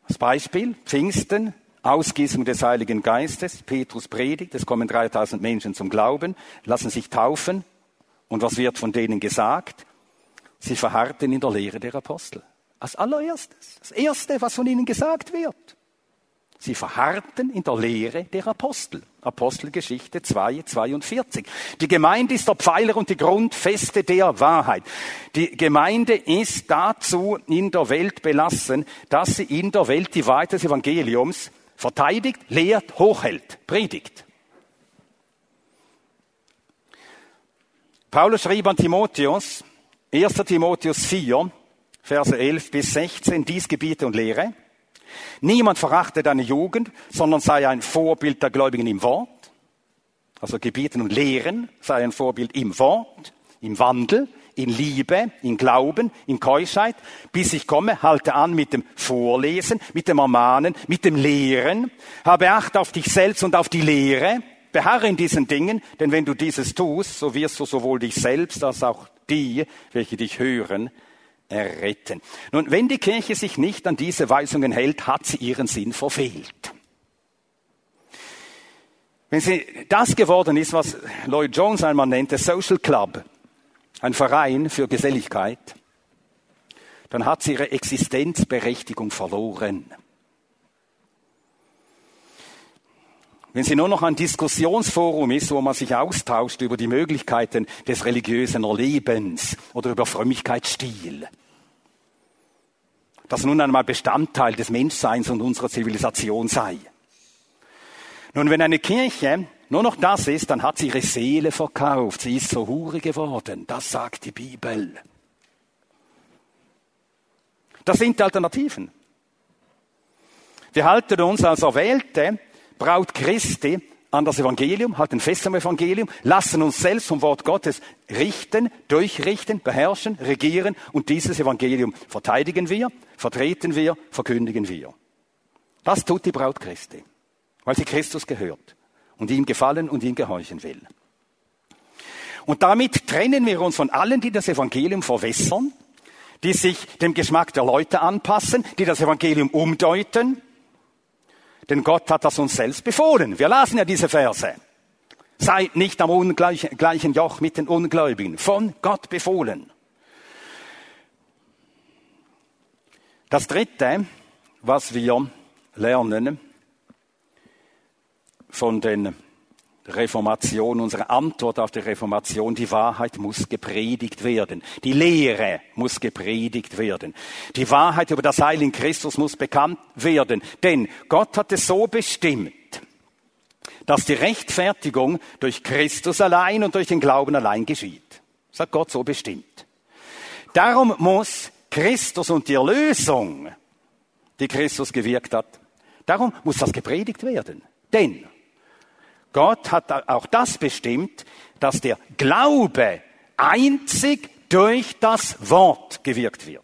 Als Beispiel Pfingsten, Ausgießung des Heiligen Geistes, Petrus predigt, es kommen 3000 Menschen zum Glauben, lassen sich taufen. Und was wird von denen gesagt? Sie verharrten in der Lehre der Apostel. Als allererstes. Das Erste, was von ihnen gesagt wird. Sie verharrten in der Lehre der Apostel. Apostelgeschichte 2, 42. Die Gemeinde ist der Pfeiler und die Grundfeste der Wahrheit. Die Gemeinde ist dazu in der Welt belassen, dass sie in der Welt die Wahrheit des Evangeliums verteidigt, lehrt, hochhält, predigt. Paulus schrieb an Timotheus, 1. Timotheus 4, Verse 11 bis 16, dies Gebiete und Lehre. Niemand verachte deine Jugend, sondern sei ein Vorbild der Gläubigen im Wort. Also gebieten und lehren, sei ein Vorbild im Wort, im Wandel, in Liebe, in Glauben, in Keuschheit, bis ich komme, halte an mit dem Vorlesen, mit dem Ermahnen, mit dem Lehren, habe Acht auf dich selbst und auf die Lehre, beharre in diesen Dingen, denn wenn du dieses tust, so wirst du sowohl dich selbst als auch die, welche dich hören, erretten. Nun, wenn die Kirche sich nicht an diese Weisungen hält, hat sie ihren Sinn verfehlt. Wenn sie das geworden ist, was Lloyd Jones einmal nannte, Social Club, ein Verein für Geselligkeit, dann hat sie ihre Existenzberechtigung verloren. Wenn sie nur noch ein Diskussionsforum ist, wo man sich austauscht über die Möglichkeiten des religiösen Erlebens oder über Frömmigkeitsstil, das nun einmal Bestandteil des Menschseins und unserer Zivilisation sei. Nun, wenn eine Kirche nur noch das ist, dann hat sie ihre Seele verkauft. Sie ist so hure geworden. Das sagt die Bibel. Das sind Alternativen. Wir halten uns als Erwählte, Braut Christi, an das Evangelium, halten fest am Evangelium, lassen uns selbst vom Wort Gottes richten, durchrichten, beherrschen, regieren und dieses Evangelium verteidigen wir, vertreten wir, verkündigen wir. Das tut die Braut Christi, weil sie Christus gehört und ihm gefallen und ihm gehorchen will. Und damit trennen wir uns von allen, die das Evangelium verwässern, die sich dem Geschmack der Leute anpassen, die das Evangelium umdeuten, denn Gott hat das uns selbst befohlen. Wir lasen ja diese Verse. Seid nicht am ungleichen Joch mit den Ungläubigen. Von Gott befohlen. Das dritte, was wir lernen von den Reformation, unsere Antwort auf die Reformation, die Wahrheit muss gepredigt werden. Die Lehre muss gepredigt werden. Die Wahrheit über das Heil in Christus muss bekannt werden. Denn Gott hat es so bestimmt, dass die Rechtfertigung durch Christus allein und durch den Glauben allein geschieht. Das hat Gott so bestimmt. Darum muss Christus und die Erlösung, die Christus gewirkt hat, darum muss das gepredigt werden. Denn Gott hat auch das bestimmt, dass der Glaube einzig durch das Wort gewirkt wird.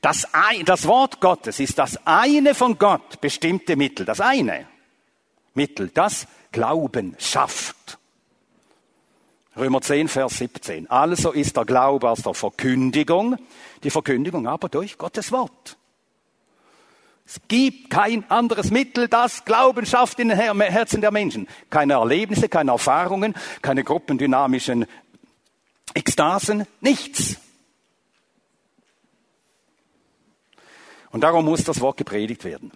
Das, das, Wort Gottes ist das eine von Gott bestimmte Mittel, das eine Mittel, das Glauben schafft. Römer 10, Vers 17. Also ist der Glaube aus der Verkündigung, die Verkündigung aber durch Gottes Wort. Es gibt kein anderes Mittel, das Glauben schafft in den Herzen der Menschen. Keine Erlebnisse, keine Erfahrungen, keine gruppendynamischen Ekstasen, nichts. Und darum muss das Wort gepredigt werden.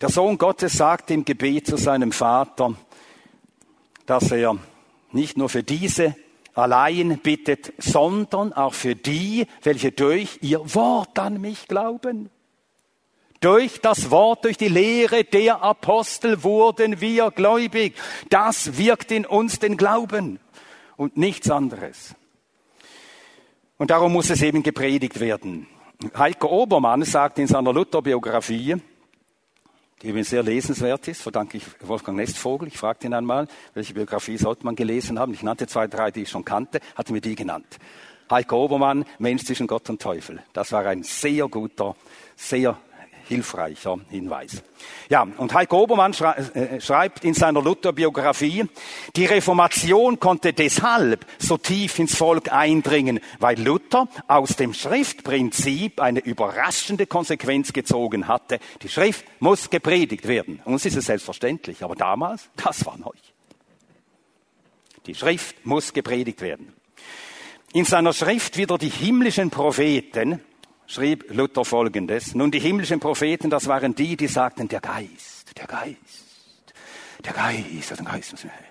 Der Sohn Gottes sagt im Gebet zu seinem Vater, dass er nicht nur für diese allein bittet, sondern auch für die, welche durch ihr Wort an mich glauben. Durch das Wort, durch die Lehre der Apostel wurden wir gläubig. Das wirkt in uns den Glauben und nichts anderes. Und darum muss es eben gepredigt werden. Heiko Obermann sagt in seiner Luther-Biografie, die übrigens sehr lesenswert ist, verdanke ich Wolfgang Nestvogel. Ich fragte ihn einmal, welche Biografie sollte man gelesen haben. Ich nannte zwei, drei, die ich schon kannte, hatte mir die genannt. Heiko Obermann, Mensch zwischen Gott und Teufel. Das war ein sehr guter, sehr hilfreicher Hinweis. Ja, und Heiko Obermann äh, schreibt in seiner Luther-Biografie, die Reformation konnte deshalb so tief ins Volk eindringen, weil Luther aus dem Schriftprinzip eine überraschende Konsequenz gezogen hatte. Die Schrift muss gepredigt werden. Uns ist es selbstverständlich, aber damals, das war neu. Die Schrift muss gepredigt werden. In seiner Schrift wieder die himmlischen Propheten schrieb Luther Folgendes. Nun, die himmlischen Propheten, das waren die, die sagten, der Geist, der Geist, der Geist, den Geist müssen wir hören.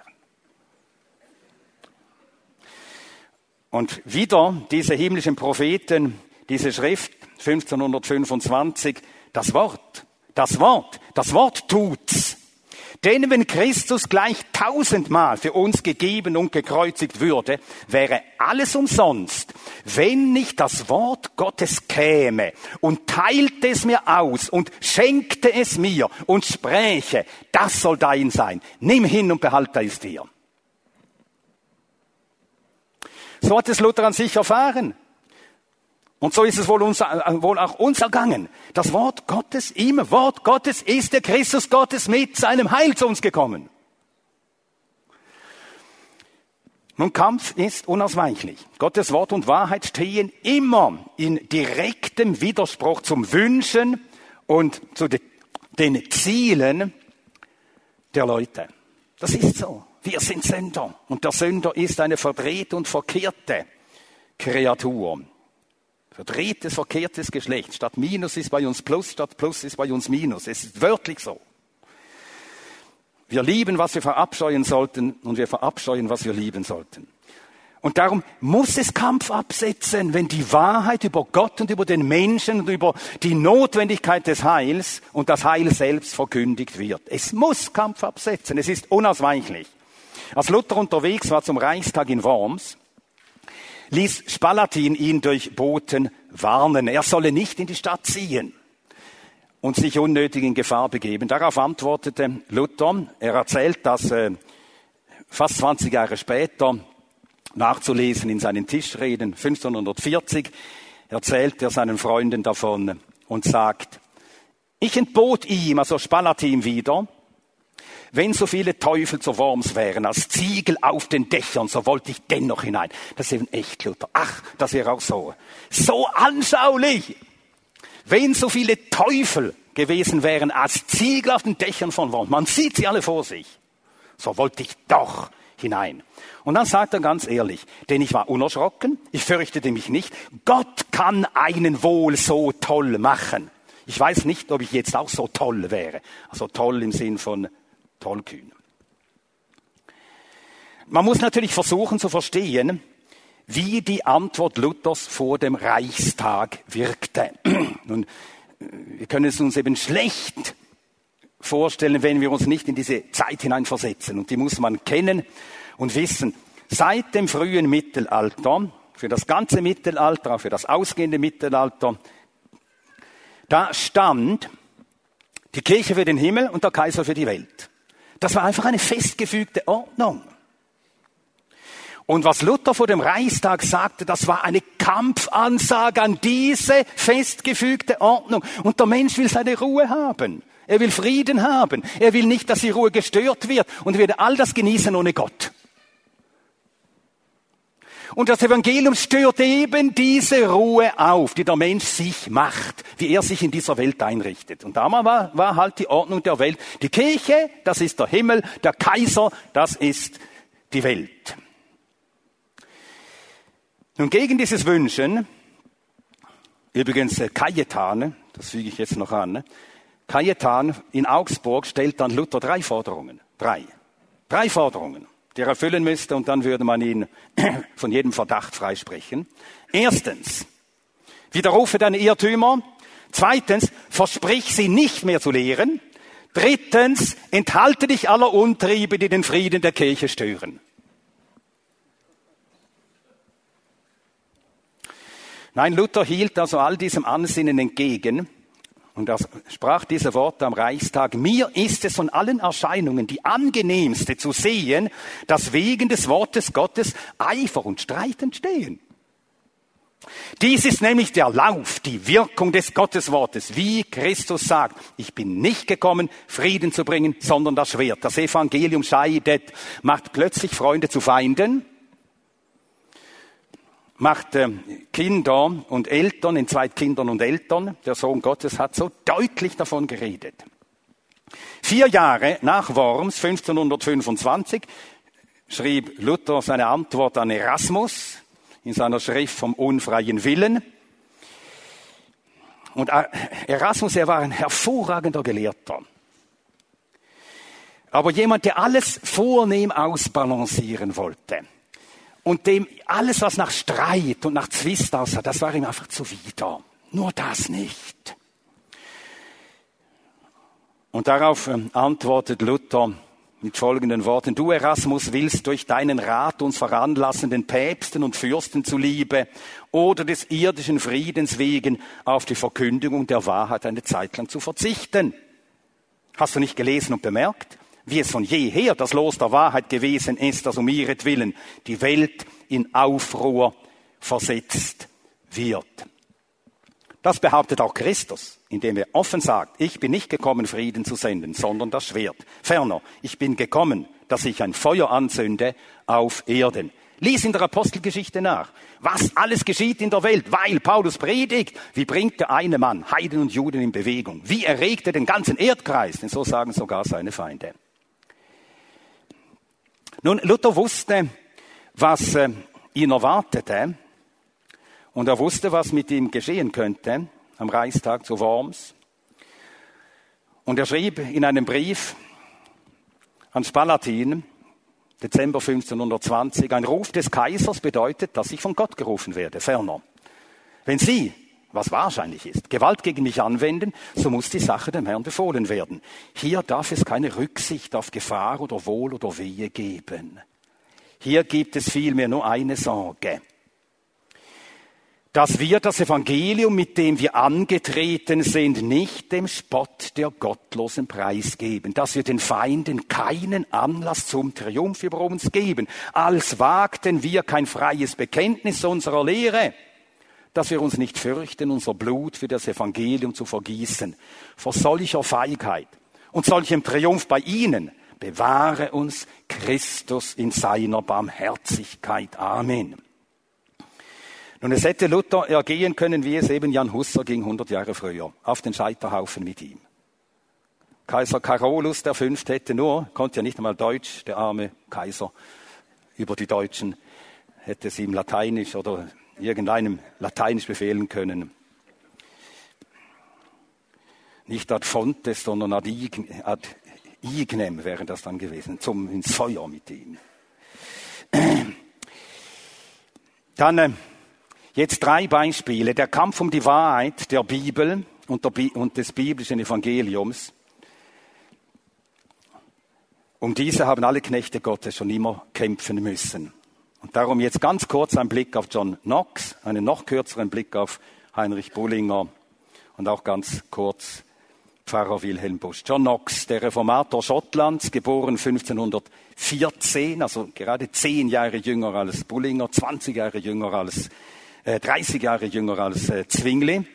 Und wieder diese himmlischen Propheten, diese Schrift, 1525, das Wort, das Wort, das Wort tut's. Denn wenn Christus gleich tausendmal für uns gegeben und gekreuzigt würde, wäre alles umsonst, wenn nicht das Wort Gottes käme und teilte es mir aus und schenkte es mir und spräche, das soll dein sein. Nimm hin und behalte es dir. So hat es Luther an sich erfahren. Und so ist es wohl, uns, äh, wohl auch uns ergangen. Das Wort Gottes, im Wort Gottes ist der Christus Gottes mit seinem Heil zu uns gekommen. Nun, Kampf ist unausweichlich. Gottes Wort und Wahrheit stehen immer in direktem Widerspruch zum Wünschen und zu den Zielen der Leute. Das ist so. Wir sind Sünder und der Sünder ist eine verdrehte und verkehrte Kreatur. Verdrehtes, verkehrtes Geschlecht. Statt Minus ist bei uns Plus, statt Plus ist bei uns Minus. Es ist wörtlich so. Wir lieben, was wir verabscheuen sollten und wir verabscheuen, was wir lieben sollten. Und darum muss es Kampf absetzen, wenn die Wahrheit über Gott und über den Menschen und über die Notwendigkeit des Heils und das Heil selbst verkündigt wird. Es muss Kampf absetzen. Es ist unausweichlich. Als Luther unterwegs war zum Reichstag in Worms, ließ Spalatin ihn durch Boten warnen. Er solle nicht in die Stadt ziehen und sich unnötig in Gefahr begeben. Darauf antwortete Luther, er erzählt das äh, fast 20 Jahre später, nachzulesen in seinen Tischreden, 1540, erzählt er seinen Freunden davon und sagt, ich entbot ihm, also Spalatin wieder, wenn so viele Teufel zu Worms wären, als Ziegel auf den Dächern, so wollte ich dennoch hinein. Das ist eben echt, Luther. Ach, das wäre auch so. So anschaulich. Wenn so viele Teufel gewesen wären als Ziegel auf den Dächern von Worms, man sieht sie alle vor sich, so wollte ich doch hinein. Und dann sagt er ganz ehrlich, denn ich war unerschrocken, ich fürchtete mich nicht, Gott kann einen wohl so toll machen. Ich weiß nicht, ob ich jetzt auch so toll wäre. Also toll im Sinn von tollkühn. Man muss natürlich versuchen zu verstehen, wie die Antwort Luthers vor dem Reichstag wirkte. Nun, wir können es uns eben schlecht vorstellen, wenn wir uns nicht in diese Zeit hineinversetzen. Und die muss man kennen und wissen. Seit dem frühen Mittelalter, für das ganze Mittelalter, für das ausgehende Mittelalter, da stand die Kirche für den Himmel und der Kaiser für die Welt. Das war einfach eine festgefügte Ordnung. Und was Luther vor dem Reichstag sagte, das war eine Kampfansage an diese festgefügte Ordnung. Und der Mensch will seine Ruhe haben. Er will Frieden haben. Er will nicht, dass die Ruhe gestört wird. Und will all das genießen ohne Gott. Und das Evangelium stört eben diese Ruhe auf, die der Mensch sich macht, wie er sich in dieser Welt einrichtet. Und damals war, war halt die Ordnung der Welt. Die Kirche, das ist der Himmel, der Kaiser, das ist die Welt. Nun gegen dieses Wünschen, übrigens äh, Cajetan, das füge ich jetzt noch an, Cajetan in Augsburg stellt dann Luther drei Forderungen. Drei. Drei Forderungen die er erfüllen müsste, und dann würde man ihn von jedem Verdacht freisprechen. Erstens, widerrufe deine Irrtümer. Zweitens, versprich sie nicht mehr zu lehren. Drittens, enthalte dich aller Untriebe, die den Frieden der Kirche stören. Nein, Luther hielt also all diesem Ansinnen entgegen und er sprach diese Worte am Reichstag. Mir ist es von allen Erscheinungen die angenehmste zu sehen, dass wegen des Wortes Gottes Eifer und Streit entstehen. Dies ist nämlich der Lauf, die Wirkung des Gotteswortes, wie Christus sagt, ich bin nicht gekommen, Frieden zu bringen, sondern das Schwert. Das Evangelium scheidet, macht plötzlich Freunde zu Feinden machte Kinder und Eltern in zwei Kindern und Eltern. Der Sohn Gottes hat so deutlich davon geredet. Vier Jahre nach Worms, 1525, schrieb Luther seine Antwort an Erasmus in seiner Schrift vom unfreien Willen. Und Erasmus, er war ein hervorragender Gelehrter. Aber jemand, der alles vornehm ausbalancieren wollte und dem alles, was nach Streit und nach Zwist aussah, das war ihm einfach zuwider. Nur das nicht. Und darauf ähm, antwortet Luther mit folgenden Worten. Du, Erasmus, willst durch deinen Rat uns veranlassen, den Päpsten und Fürsten zuliebe oder des irdischen Friedens wegen auf die Verkündigung der Wahrheit eine Zeit lang zu verzichten. Hast du nicht gelesen und bemerkt? Wie es von jeher das Los der Wahrheit gewesen ist, dass um ihretwillen die Welt in Aufruhr versetzt wird. Das behauptet auch Christus, indem er offen sagt, ich bin nicht gekommen, Frieden zu senden, sondern das Schwert. Ferner, ich bin gekommen, dass ich ein Feuer anzünde auf Erden. Lies in der Apostelgeschichte nach, was alles geschieht in der Welt, weil Paulus predigt. Wie bringt der eine Mann Heiden und Juden in Bewegung? Wie erregt er den ganzen Erdkreis? Denn so sagen sogar seine Feinde. Nun, Luther wusste, was äh, ihn erwartete und er wusste, was mit ihm geschehen könnte am Reichstag zu Worms. Und er schrieb in einem Brief an Spalatin, Dezember 1520, ein Ruf des Kaisers bedeutet, dass ich von Gott gerufen werde, ferner. Wenn Sie was wahrscheinlich ist, Gewalt gegen mich anwenden, so muss die Sache dem Herrn befohlen werden. Hier darf es keine Rücksicht auf Gefahr oder Wohl oder Wehe geben. Hier gibt es vielmehr nur eine Sorge. Dass wir das Evangelium, mit dem wir angetreten sind, nicht dem Spott der Gottlosen preisgeben. Dass wir den Feinden keinen Anlass zum Triumph über uns geben. Als wagten wir kein freies Bekenntnis unserer Lehre dass wir uns nicht fürchten, unser Blut für das Evangelium zu vergießen. Vor solcher Feigheit und solchem Triumph bei ihnen bewahre uns Christus in seiner Barmherzigkeit. Amen. Nun, es hätte Luther ergehen können, wie es eben Jan Husser ging 100 Jahre früher, auf den Scheiterhaufen mit ihm. Kaiser Carolus Fünfte hätte nur, konnte ja nicht einmal Deutsch, der arme Kaiser, über die Deutschen, hätte es ihm Lateinisch oder irgendeinem Lateinisch befehlen können. Nicht ad fontes, sondern ad, ignem wäre das dann gewesen, zum ins Feuer mit ihm. Dann äh, jetzt drei Beispiele. Der Kampf um die Wahrheit der Bibel und, der Bi und des biblischen Evangeliums. Um diese haben alle Knechte Gottes schon immer kämpfen müssen. Und darum jetzt ganz kurz ein Blick auf John Knox, einen noch kürzeren Blick auf Heinrich Bullinger und auch ganz kurz Pfarrer Wilhelm Busch. John Knox, der Reformator Schottlands, geboren 1514, also gerade zehn Jahre jünger als Bullinger, 20 Jahre jünger als, äh, 30 Jahre jünger als äh, Zwingli,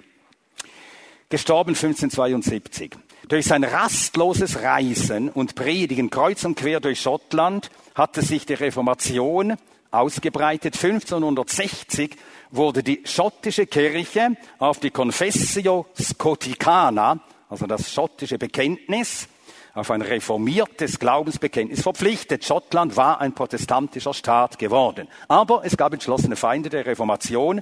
gestorben 1572. Durch sein rastloses Reisen und Predigen kreuz und quer durch Schottland hatte sich die Reformation ausgebreitet. 1560 wurde die schottische Kirche auf die Confessio Scoticana, also das schottische Bekenntnis, auf ein reformiertes Glaubensbekenntnis verpflichtet. Schottland war ein protestantischer Staat geworden. Aber es gab entschlossene Feinde der Reformation,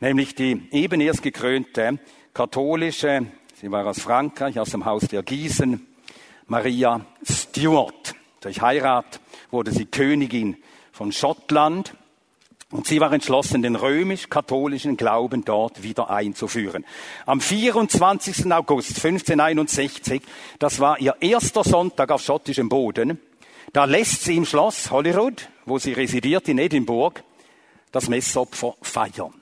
nämlich die eben erst gekrönte katholische, sie war aus Frankreich, aus dem Haus der Gießen, Maria Stuart. Durch Heirat wurde sie Königin von Schottland und sie war entschlossen, den römisch-katholischen Glauben dort wieder einzuführen. Am 24. August 1561, das war ihr erster Sonntag auf schottischem Boden, da lässt sie im Schloss Holyrood, wo sie residiert in Edinburgh, das Messopfer feiern.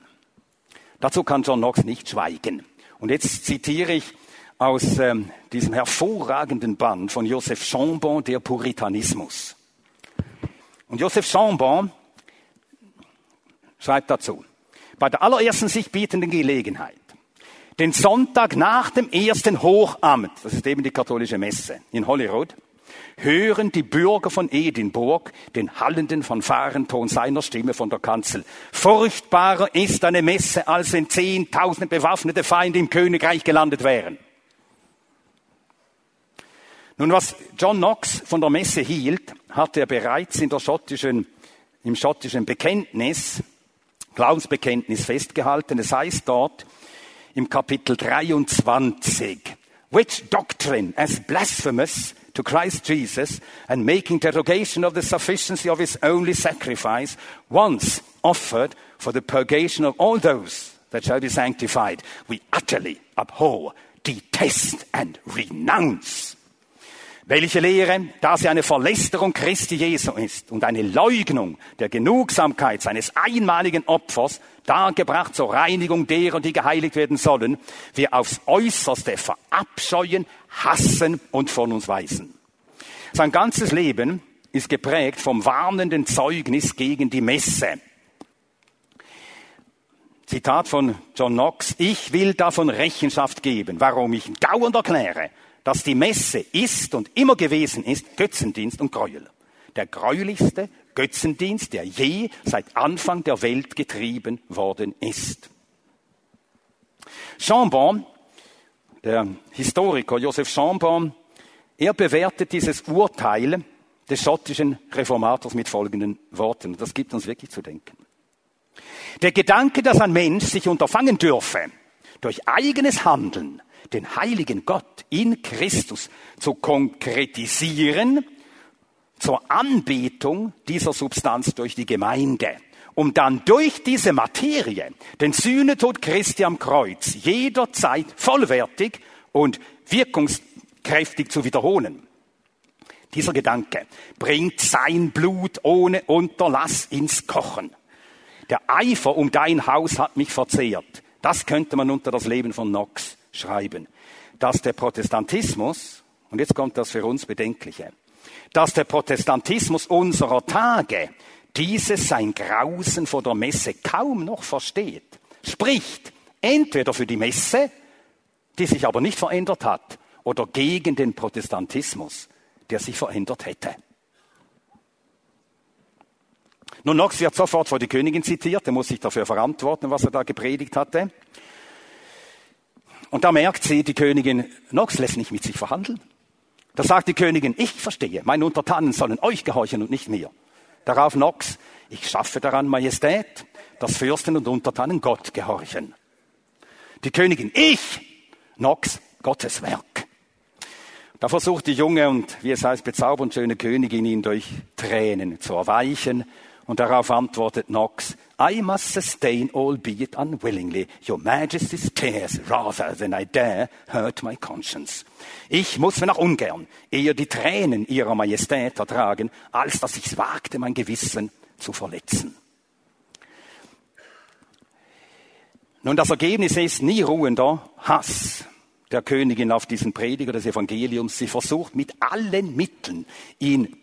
Dazu kann John Knox nicht schweigen. Und jetzt zitiere ich aus ähm, diesem hervorragenden Band von Joseph Chambon, der Puritanismus. Und Joseph Chambon schreibt dazu, bei der allerersten sich bietenden Gelegenheit, den Sonntag nach dem ersten Hochamt, das ist eben die katholische Messe in Holyrood, hören die Bürger von Edinburgh den hallenden Fanfarenton seiner Stimme von der Kanzel. Furchtbarer ist eine Messe, als wenn zehntausende bewaffnete Feinde im Königreich gelandet wären. Nun, was John Knox von der Messe hielt, hatte er bereits in der schottischen, im schottischen Bekenntnis Glaubensbekenntnis festgehalten. Es heißt dort im Kapitel 23, which doctrine as blasphemous to Christ Jesus and making derogation of the sufficiency of his only sacrifice once offered for the purgation of all those that shall be sanctified, we utterly abhor, detest and renounce welche Lehre, da sie eine Verlästerung Christi Jesu ist und eine Leugnung der Genugsamkeit seines einmaligen Opfers, dargebracht zur Reinigung derer, die geheiligt werden sollen, wir aufs Äußerste verabscheuen, hassen und von uns weisen. Sein ganzes Leben ist geprägt vom warnenden Zeugnis gegen die Messe. Zitat von John Knox, ich will davon Rechenschaft geben, warum ich dauernd erkläre, dass die Messe ist und immer gewesen ist Götzendienst und Gräuel. Der gräulichste Götzendienst, der je seit Anfang der Welt getrieben worden ist. Chambon, der Historiker Joseph Chambon, er bewertet dieses Urteil des schottischen Reformators mit folgenden Worten. Das gibt uns wirklich zu denken. Der Gedanke, dass ein Mensch sich unterfangen dürfe, durch eigenes Handeln den heiligen Gott in Christus zu konkretisieren zur Anbetung dieser Substanz durch die Gemeinde, um dann durch diese Materie den Sühnetod Christi am Kreuz jederzeit vollwertig und wirkungskräftig zu wiederholen. Dieser Gedanke bringt sein Blut ohne Unterlass ins Kochen. Der Eifer um dein Haus hat mich verzehrt. Das könnte man unter das Leben von Knox schreiben, dass der Protestantismus, und jetzt kommt das für uns Bedenkliche, dass der Protestantismus unserer Tage dieses sein Grausen vor der Messe kaum noch versteht, spricht entweder für die Messe, die sich aber nicht verändert hat, oder gegen den Protestantismus, der sich verändert hätte. Nun, Knox wird sofort vor die Königin zitiert, er muss sich dafür verantworten, was er da gepredigt hatte. Und da merkt sie, die Königin, Nox lässt nicht mit sich verhandeln. Da sagt die Königin, ich verstehe, meine Untertanen sollen euch gehorchen und nicht mir. Darauf Nox, ich schaffe daran Majestät, dass Fürsten und Untertanen Gott gehorchen. Die Königin, ich, Nox, Gottes Werk. Da versucht die junge und, wie es heißt, bezaubernd schöne Königin ihn durch Tränen zu erweichen und darauf antwortet Knox, I must sustain, albeit unwillingly, your majesty's tears rather than I dare hurt my conscience. Ich muss, wenn auch ungern, eher die Tränen ihrer Majestät ertragen, als dass ich's wagte, mein Gewissen zu verletzen. Nun, das Ergebnis ist nie ruhender Hass der Königin auf diesen Prediger des Evangeliums. Sie versucht mit allen Mitteln, ihn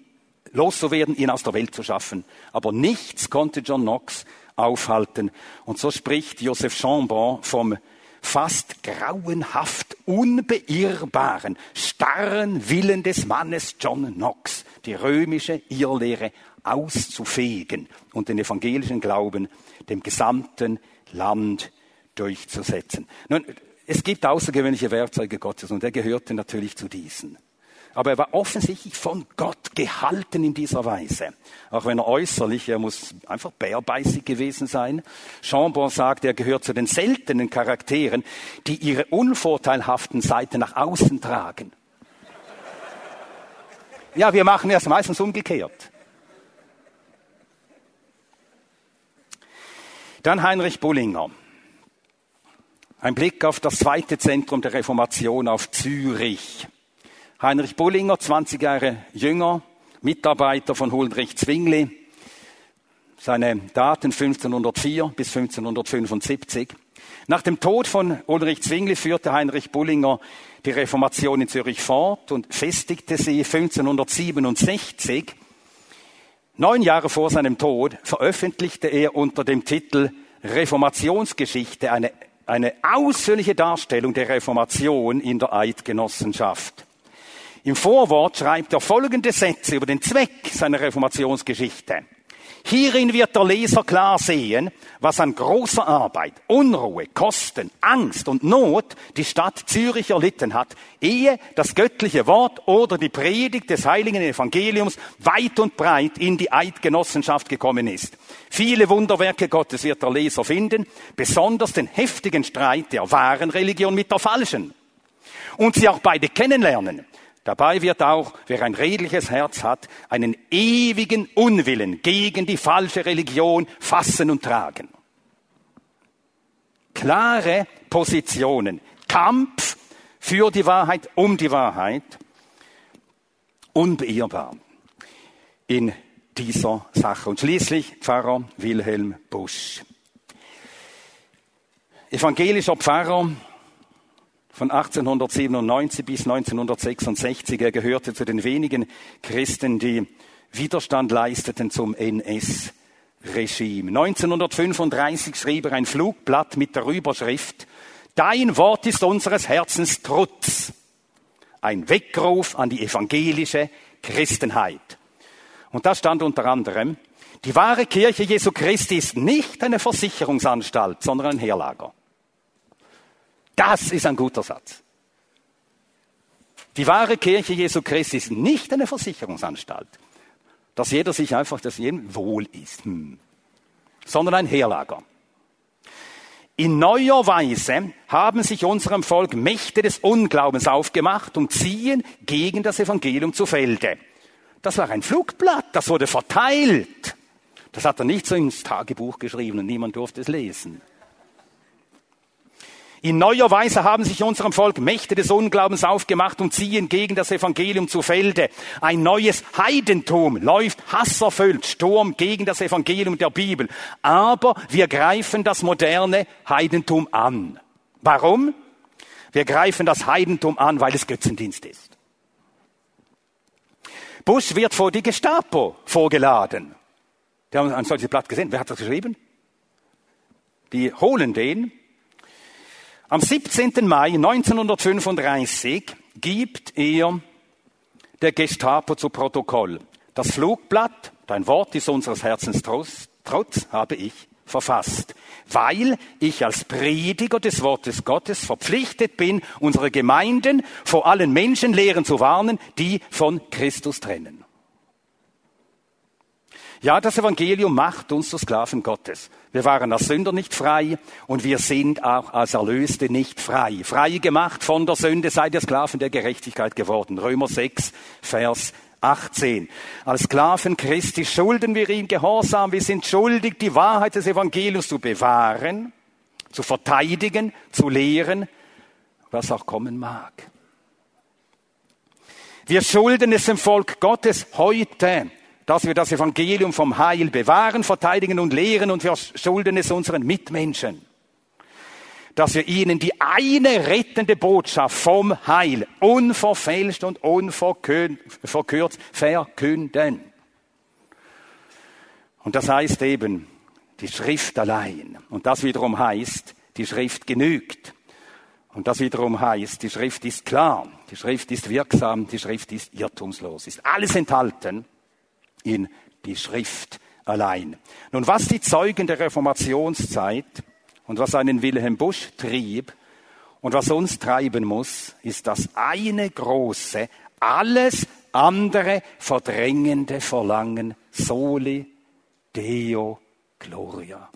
loszuwerden, ihn aus der Welt zu schaffen. Aber nichts konnte John Knox aufhalten. Und so spricht Joseph Chambon vom fast grauenhaft unbeirrbaren, starren Willen des Mannes John Knox. Die römische Irrlehre auszufegen und den evangelischen Glauben dem gesamten Land durchzusetzen. Nun, es gibt außergewöhnliche Werkzeuge Gottes und er gehörte natürlich zu diesen. Aber er war offensichtlich von Gott gehalten in dieser Weise. Auch wenn er äußerlich, er muss einfach bärbeißig gewesen sein. Chambon sagt, er gehört zu den seltenen Charakteren, die ihre unvorteilhaften Seiten nach außen tragen. Ja, wir machen es meistens umgekehrt. Dann Heinrich Bullinger. Ein Blick auf das zweite Zentrum der Reformation auf Zürich. Heinrich Bullinger, 20 Jahre jünger, Mitarbeiter von Huldrich Zwingli. Seine Daten 1504 bis 1575. Nach dem Tod von Ulrich Zwingli führte Heinrich Bullinger die Reformation in Zürich fort und festigte sie 1567. Neun Jahre vor seinem Tod veröffentlichte er unter dem Titel Reformationsgeschichte eine eine ausführliche Darstellung der Reformation in der Eidgenossenschaft. Im Vorwort schreibt er folgende Sätze über den Zweck seiner Reformationsgeschichte. Hierin wird der Leser klar sehen, was an großer Arbeit, Unruhe, Kosten, Angst und Not die Stadt Zürich erlitten hat, ehe das göttliche Wort oder die Predigt des heiligen Evangeliums weit und breit in die Eidgenossenschaft gekommen ist. Viele Wunderwerke Gottes wird der Leser finden, besonders den heftigen Streit der wahren Religion mit der falschen. Und sie auch beide kennenlernen. Dabei wird auch, wer ein redliches Herz hat, einen ewigen Unwillen gegen die falsche Religion fassen und tragen. Klare Positionen, Kampf für die Wahrheit, um die Wahrheit, unbeirrbar in dieser Sache. Und schließlich Pfarrer Wilhelm Busch. Evangelischer Pfarrer, von 1897 bis 1966. Er gehörte zu den wenigen Christen, die Widerstand leisteten zum NS-Regime. 1935 schrieb er ein Flugblatt mit der Überschrift Dein Wort ist unseres Herzens Trutz. Ein Weckruf an die evangelische Christenheit. Und da stand unter anderem, die wahre Kirche Jesu Christi ist nicht eine Versicherungsanstalt, sondern ein Herlager. Das ist ein guter Satz. Die wahre Kirche Jesu Christi ist nicht eine Versicherungsanstalt, dass jeder sich einfach, dass jedem wohl ist, hm. sondern ein Herlager. In neuer Weise haben sich unserem Volk Mächte des Unglaubens aufgemacht und ziehen gegen das Evangelium zu Felde. Das war ein Flugblatt, das wurde verteilt. Das hat er nicht so ins Tagebuch geschrieben und niemand durfte es lesen. In neuer Weise haben sich unserem Volk Mächte des Unglaubens aufgemacht und ziehen gegen das Evangelium zu Felde. Ein neues Heidentum läuft hasserfüllt Sturm gegen das Evangelium der Bibel. Aber wir greifen das moderne Heidentum an. Warum? Wir greifen das Heidentum an, weil es Götzendienst ist. Bush wird vor die Gestapo vorgeladen. Die haben ein solches Blatt gesehen. Wer hat das geschrieben? Die holen den am 17. Mai 1935 gibt er der Gestapo zu Protokoll. Das Flugblatt, dein Wort ist unseres Herzens Trotz, Trotz, habe ich verfasst, weil ich als Prediger des Wortes Gottes verpflichtet bin, unsere Gemeinden vor allen Menschenlehren zu warnen, die von Christus trennen. Ja, das Evangelium macht uns zu Sklaven Gottes. Wir waren als Sünder nicht frei und wir sind auch als Erlöste nicht frei. Frei gemacht von der Sünde seid ihr Sklaven der Gerechtigkeit geworden. Römer 6, Vers 18. Als Sklaven Christi schulden wir ihm Gehorsam. Wir sind schuldig, die Wahrheit des Evangeliums zu bewahren, zu verteidigen, zu lehren, was auch kommen mag. Wir schulden es dem Volk Gottes heute, dass wir das Evangelium vom Heil bewahren, verteidigen und lehren und wir schulden es unseren Mitmenschen. Dass wir ihnen die eine rettende Botschaft vom Heil unverfälscht und unverkürzt verkünden. Und das heißt eben die Schrift allein. Und das wiederum heißt, die Schrift genügt. Und das wiederum heißt, die Schrift ist klar, die Schrift ist wirksam, die Schrift ist irrtumslos, ist alles enthalten in die Schrift allein. Nun, was die Zeugen der Reformationszeit und was einen Wilhelm Busch trieb und was uns treiben muss, ist das eine große, alles andere verdrängende Verlangen, soli Deo Gloria.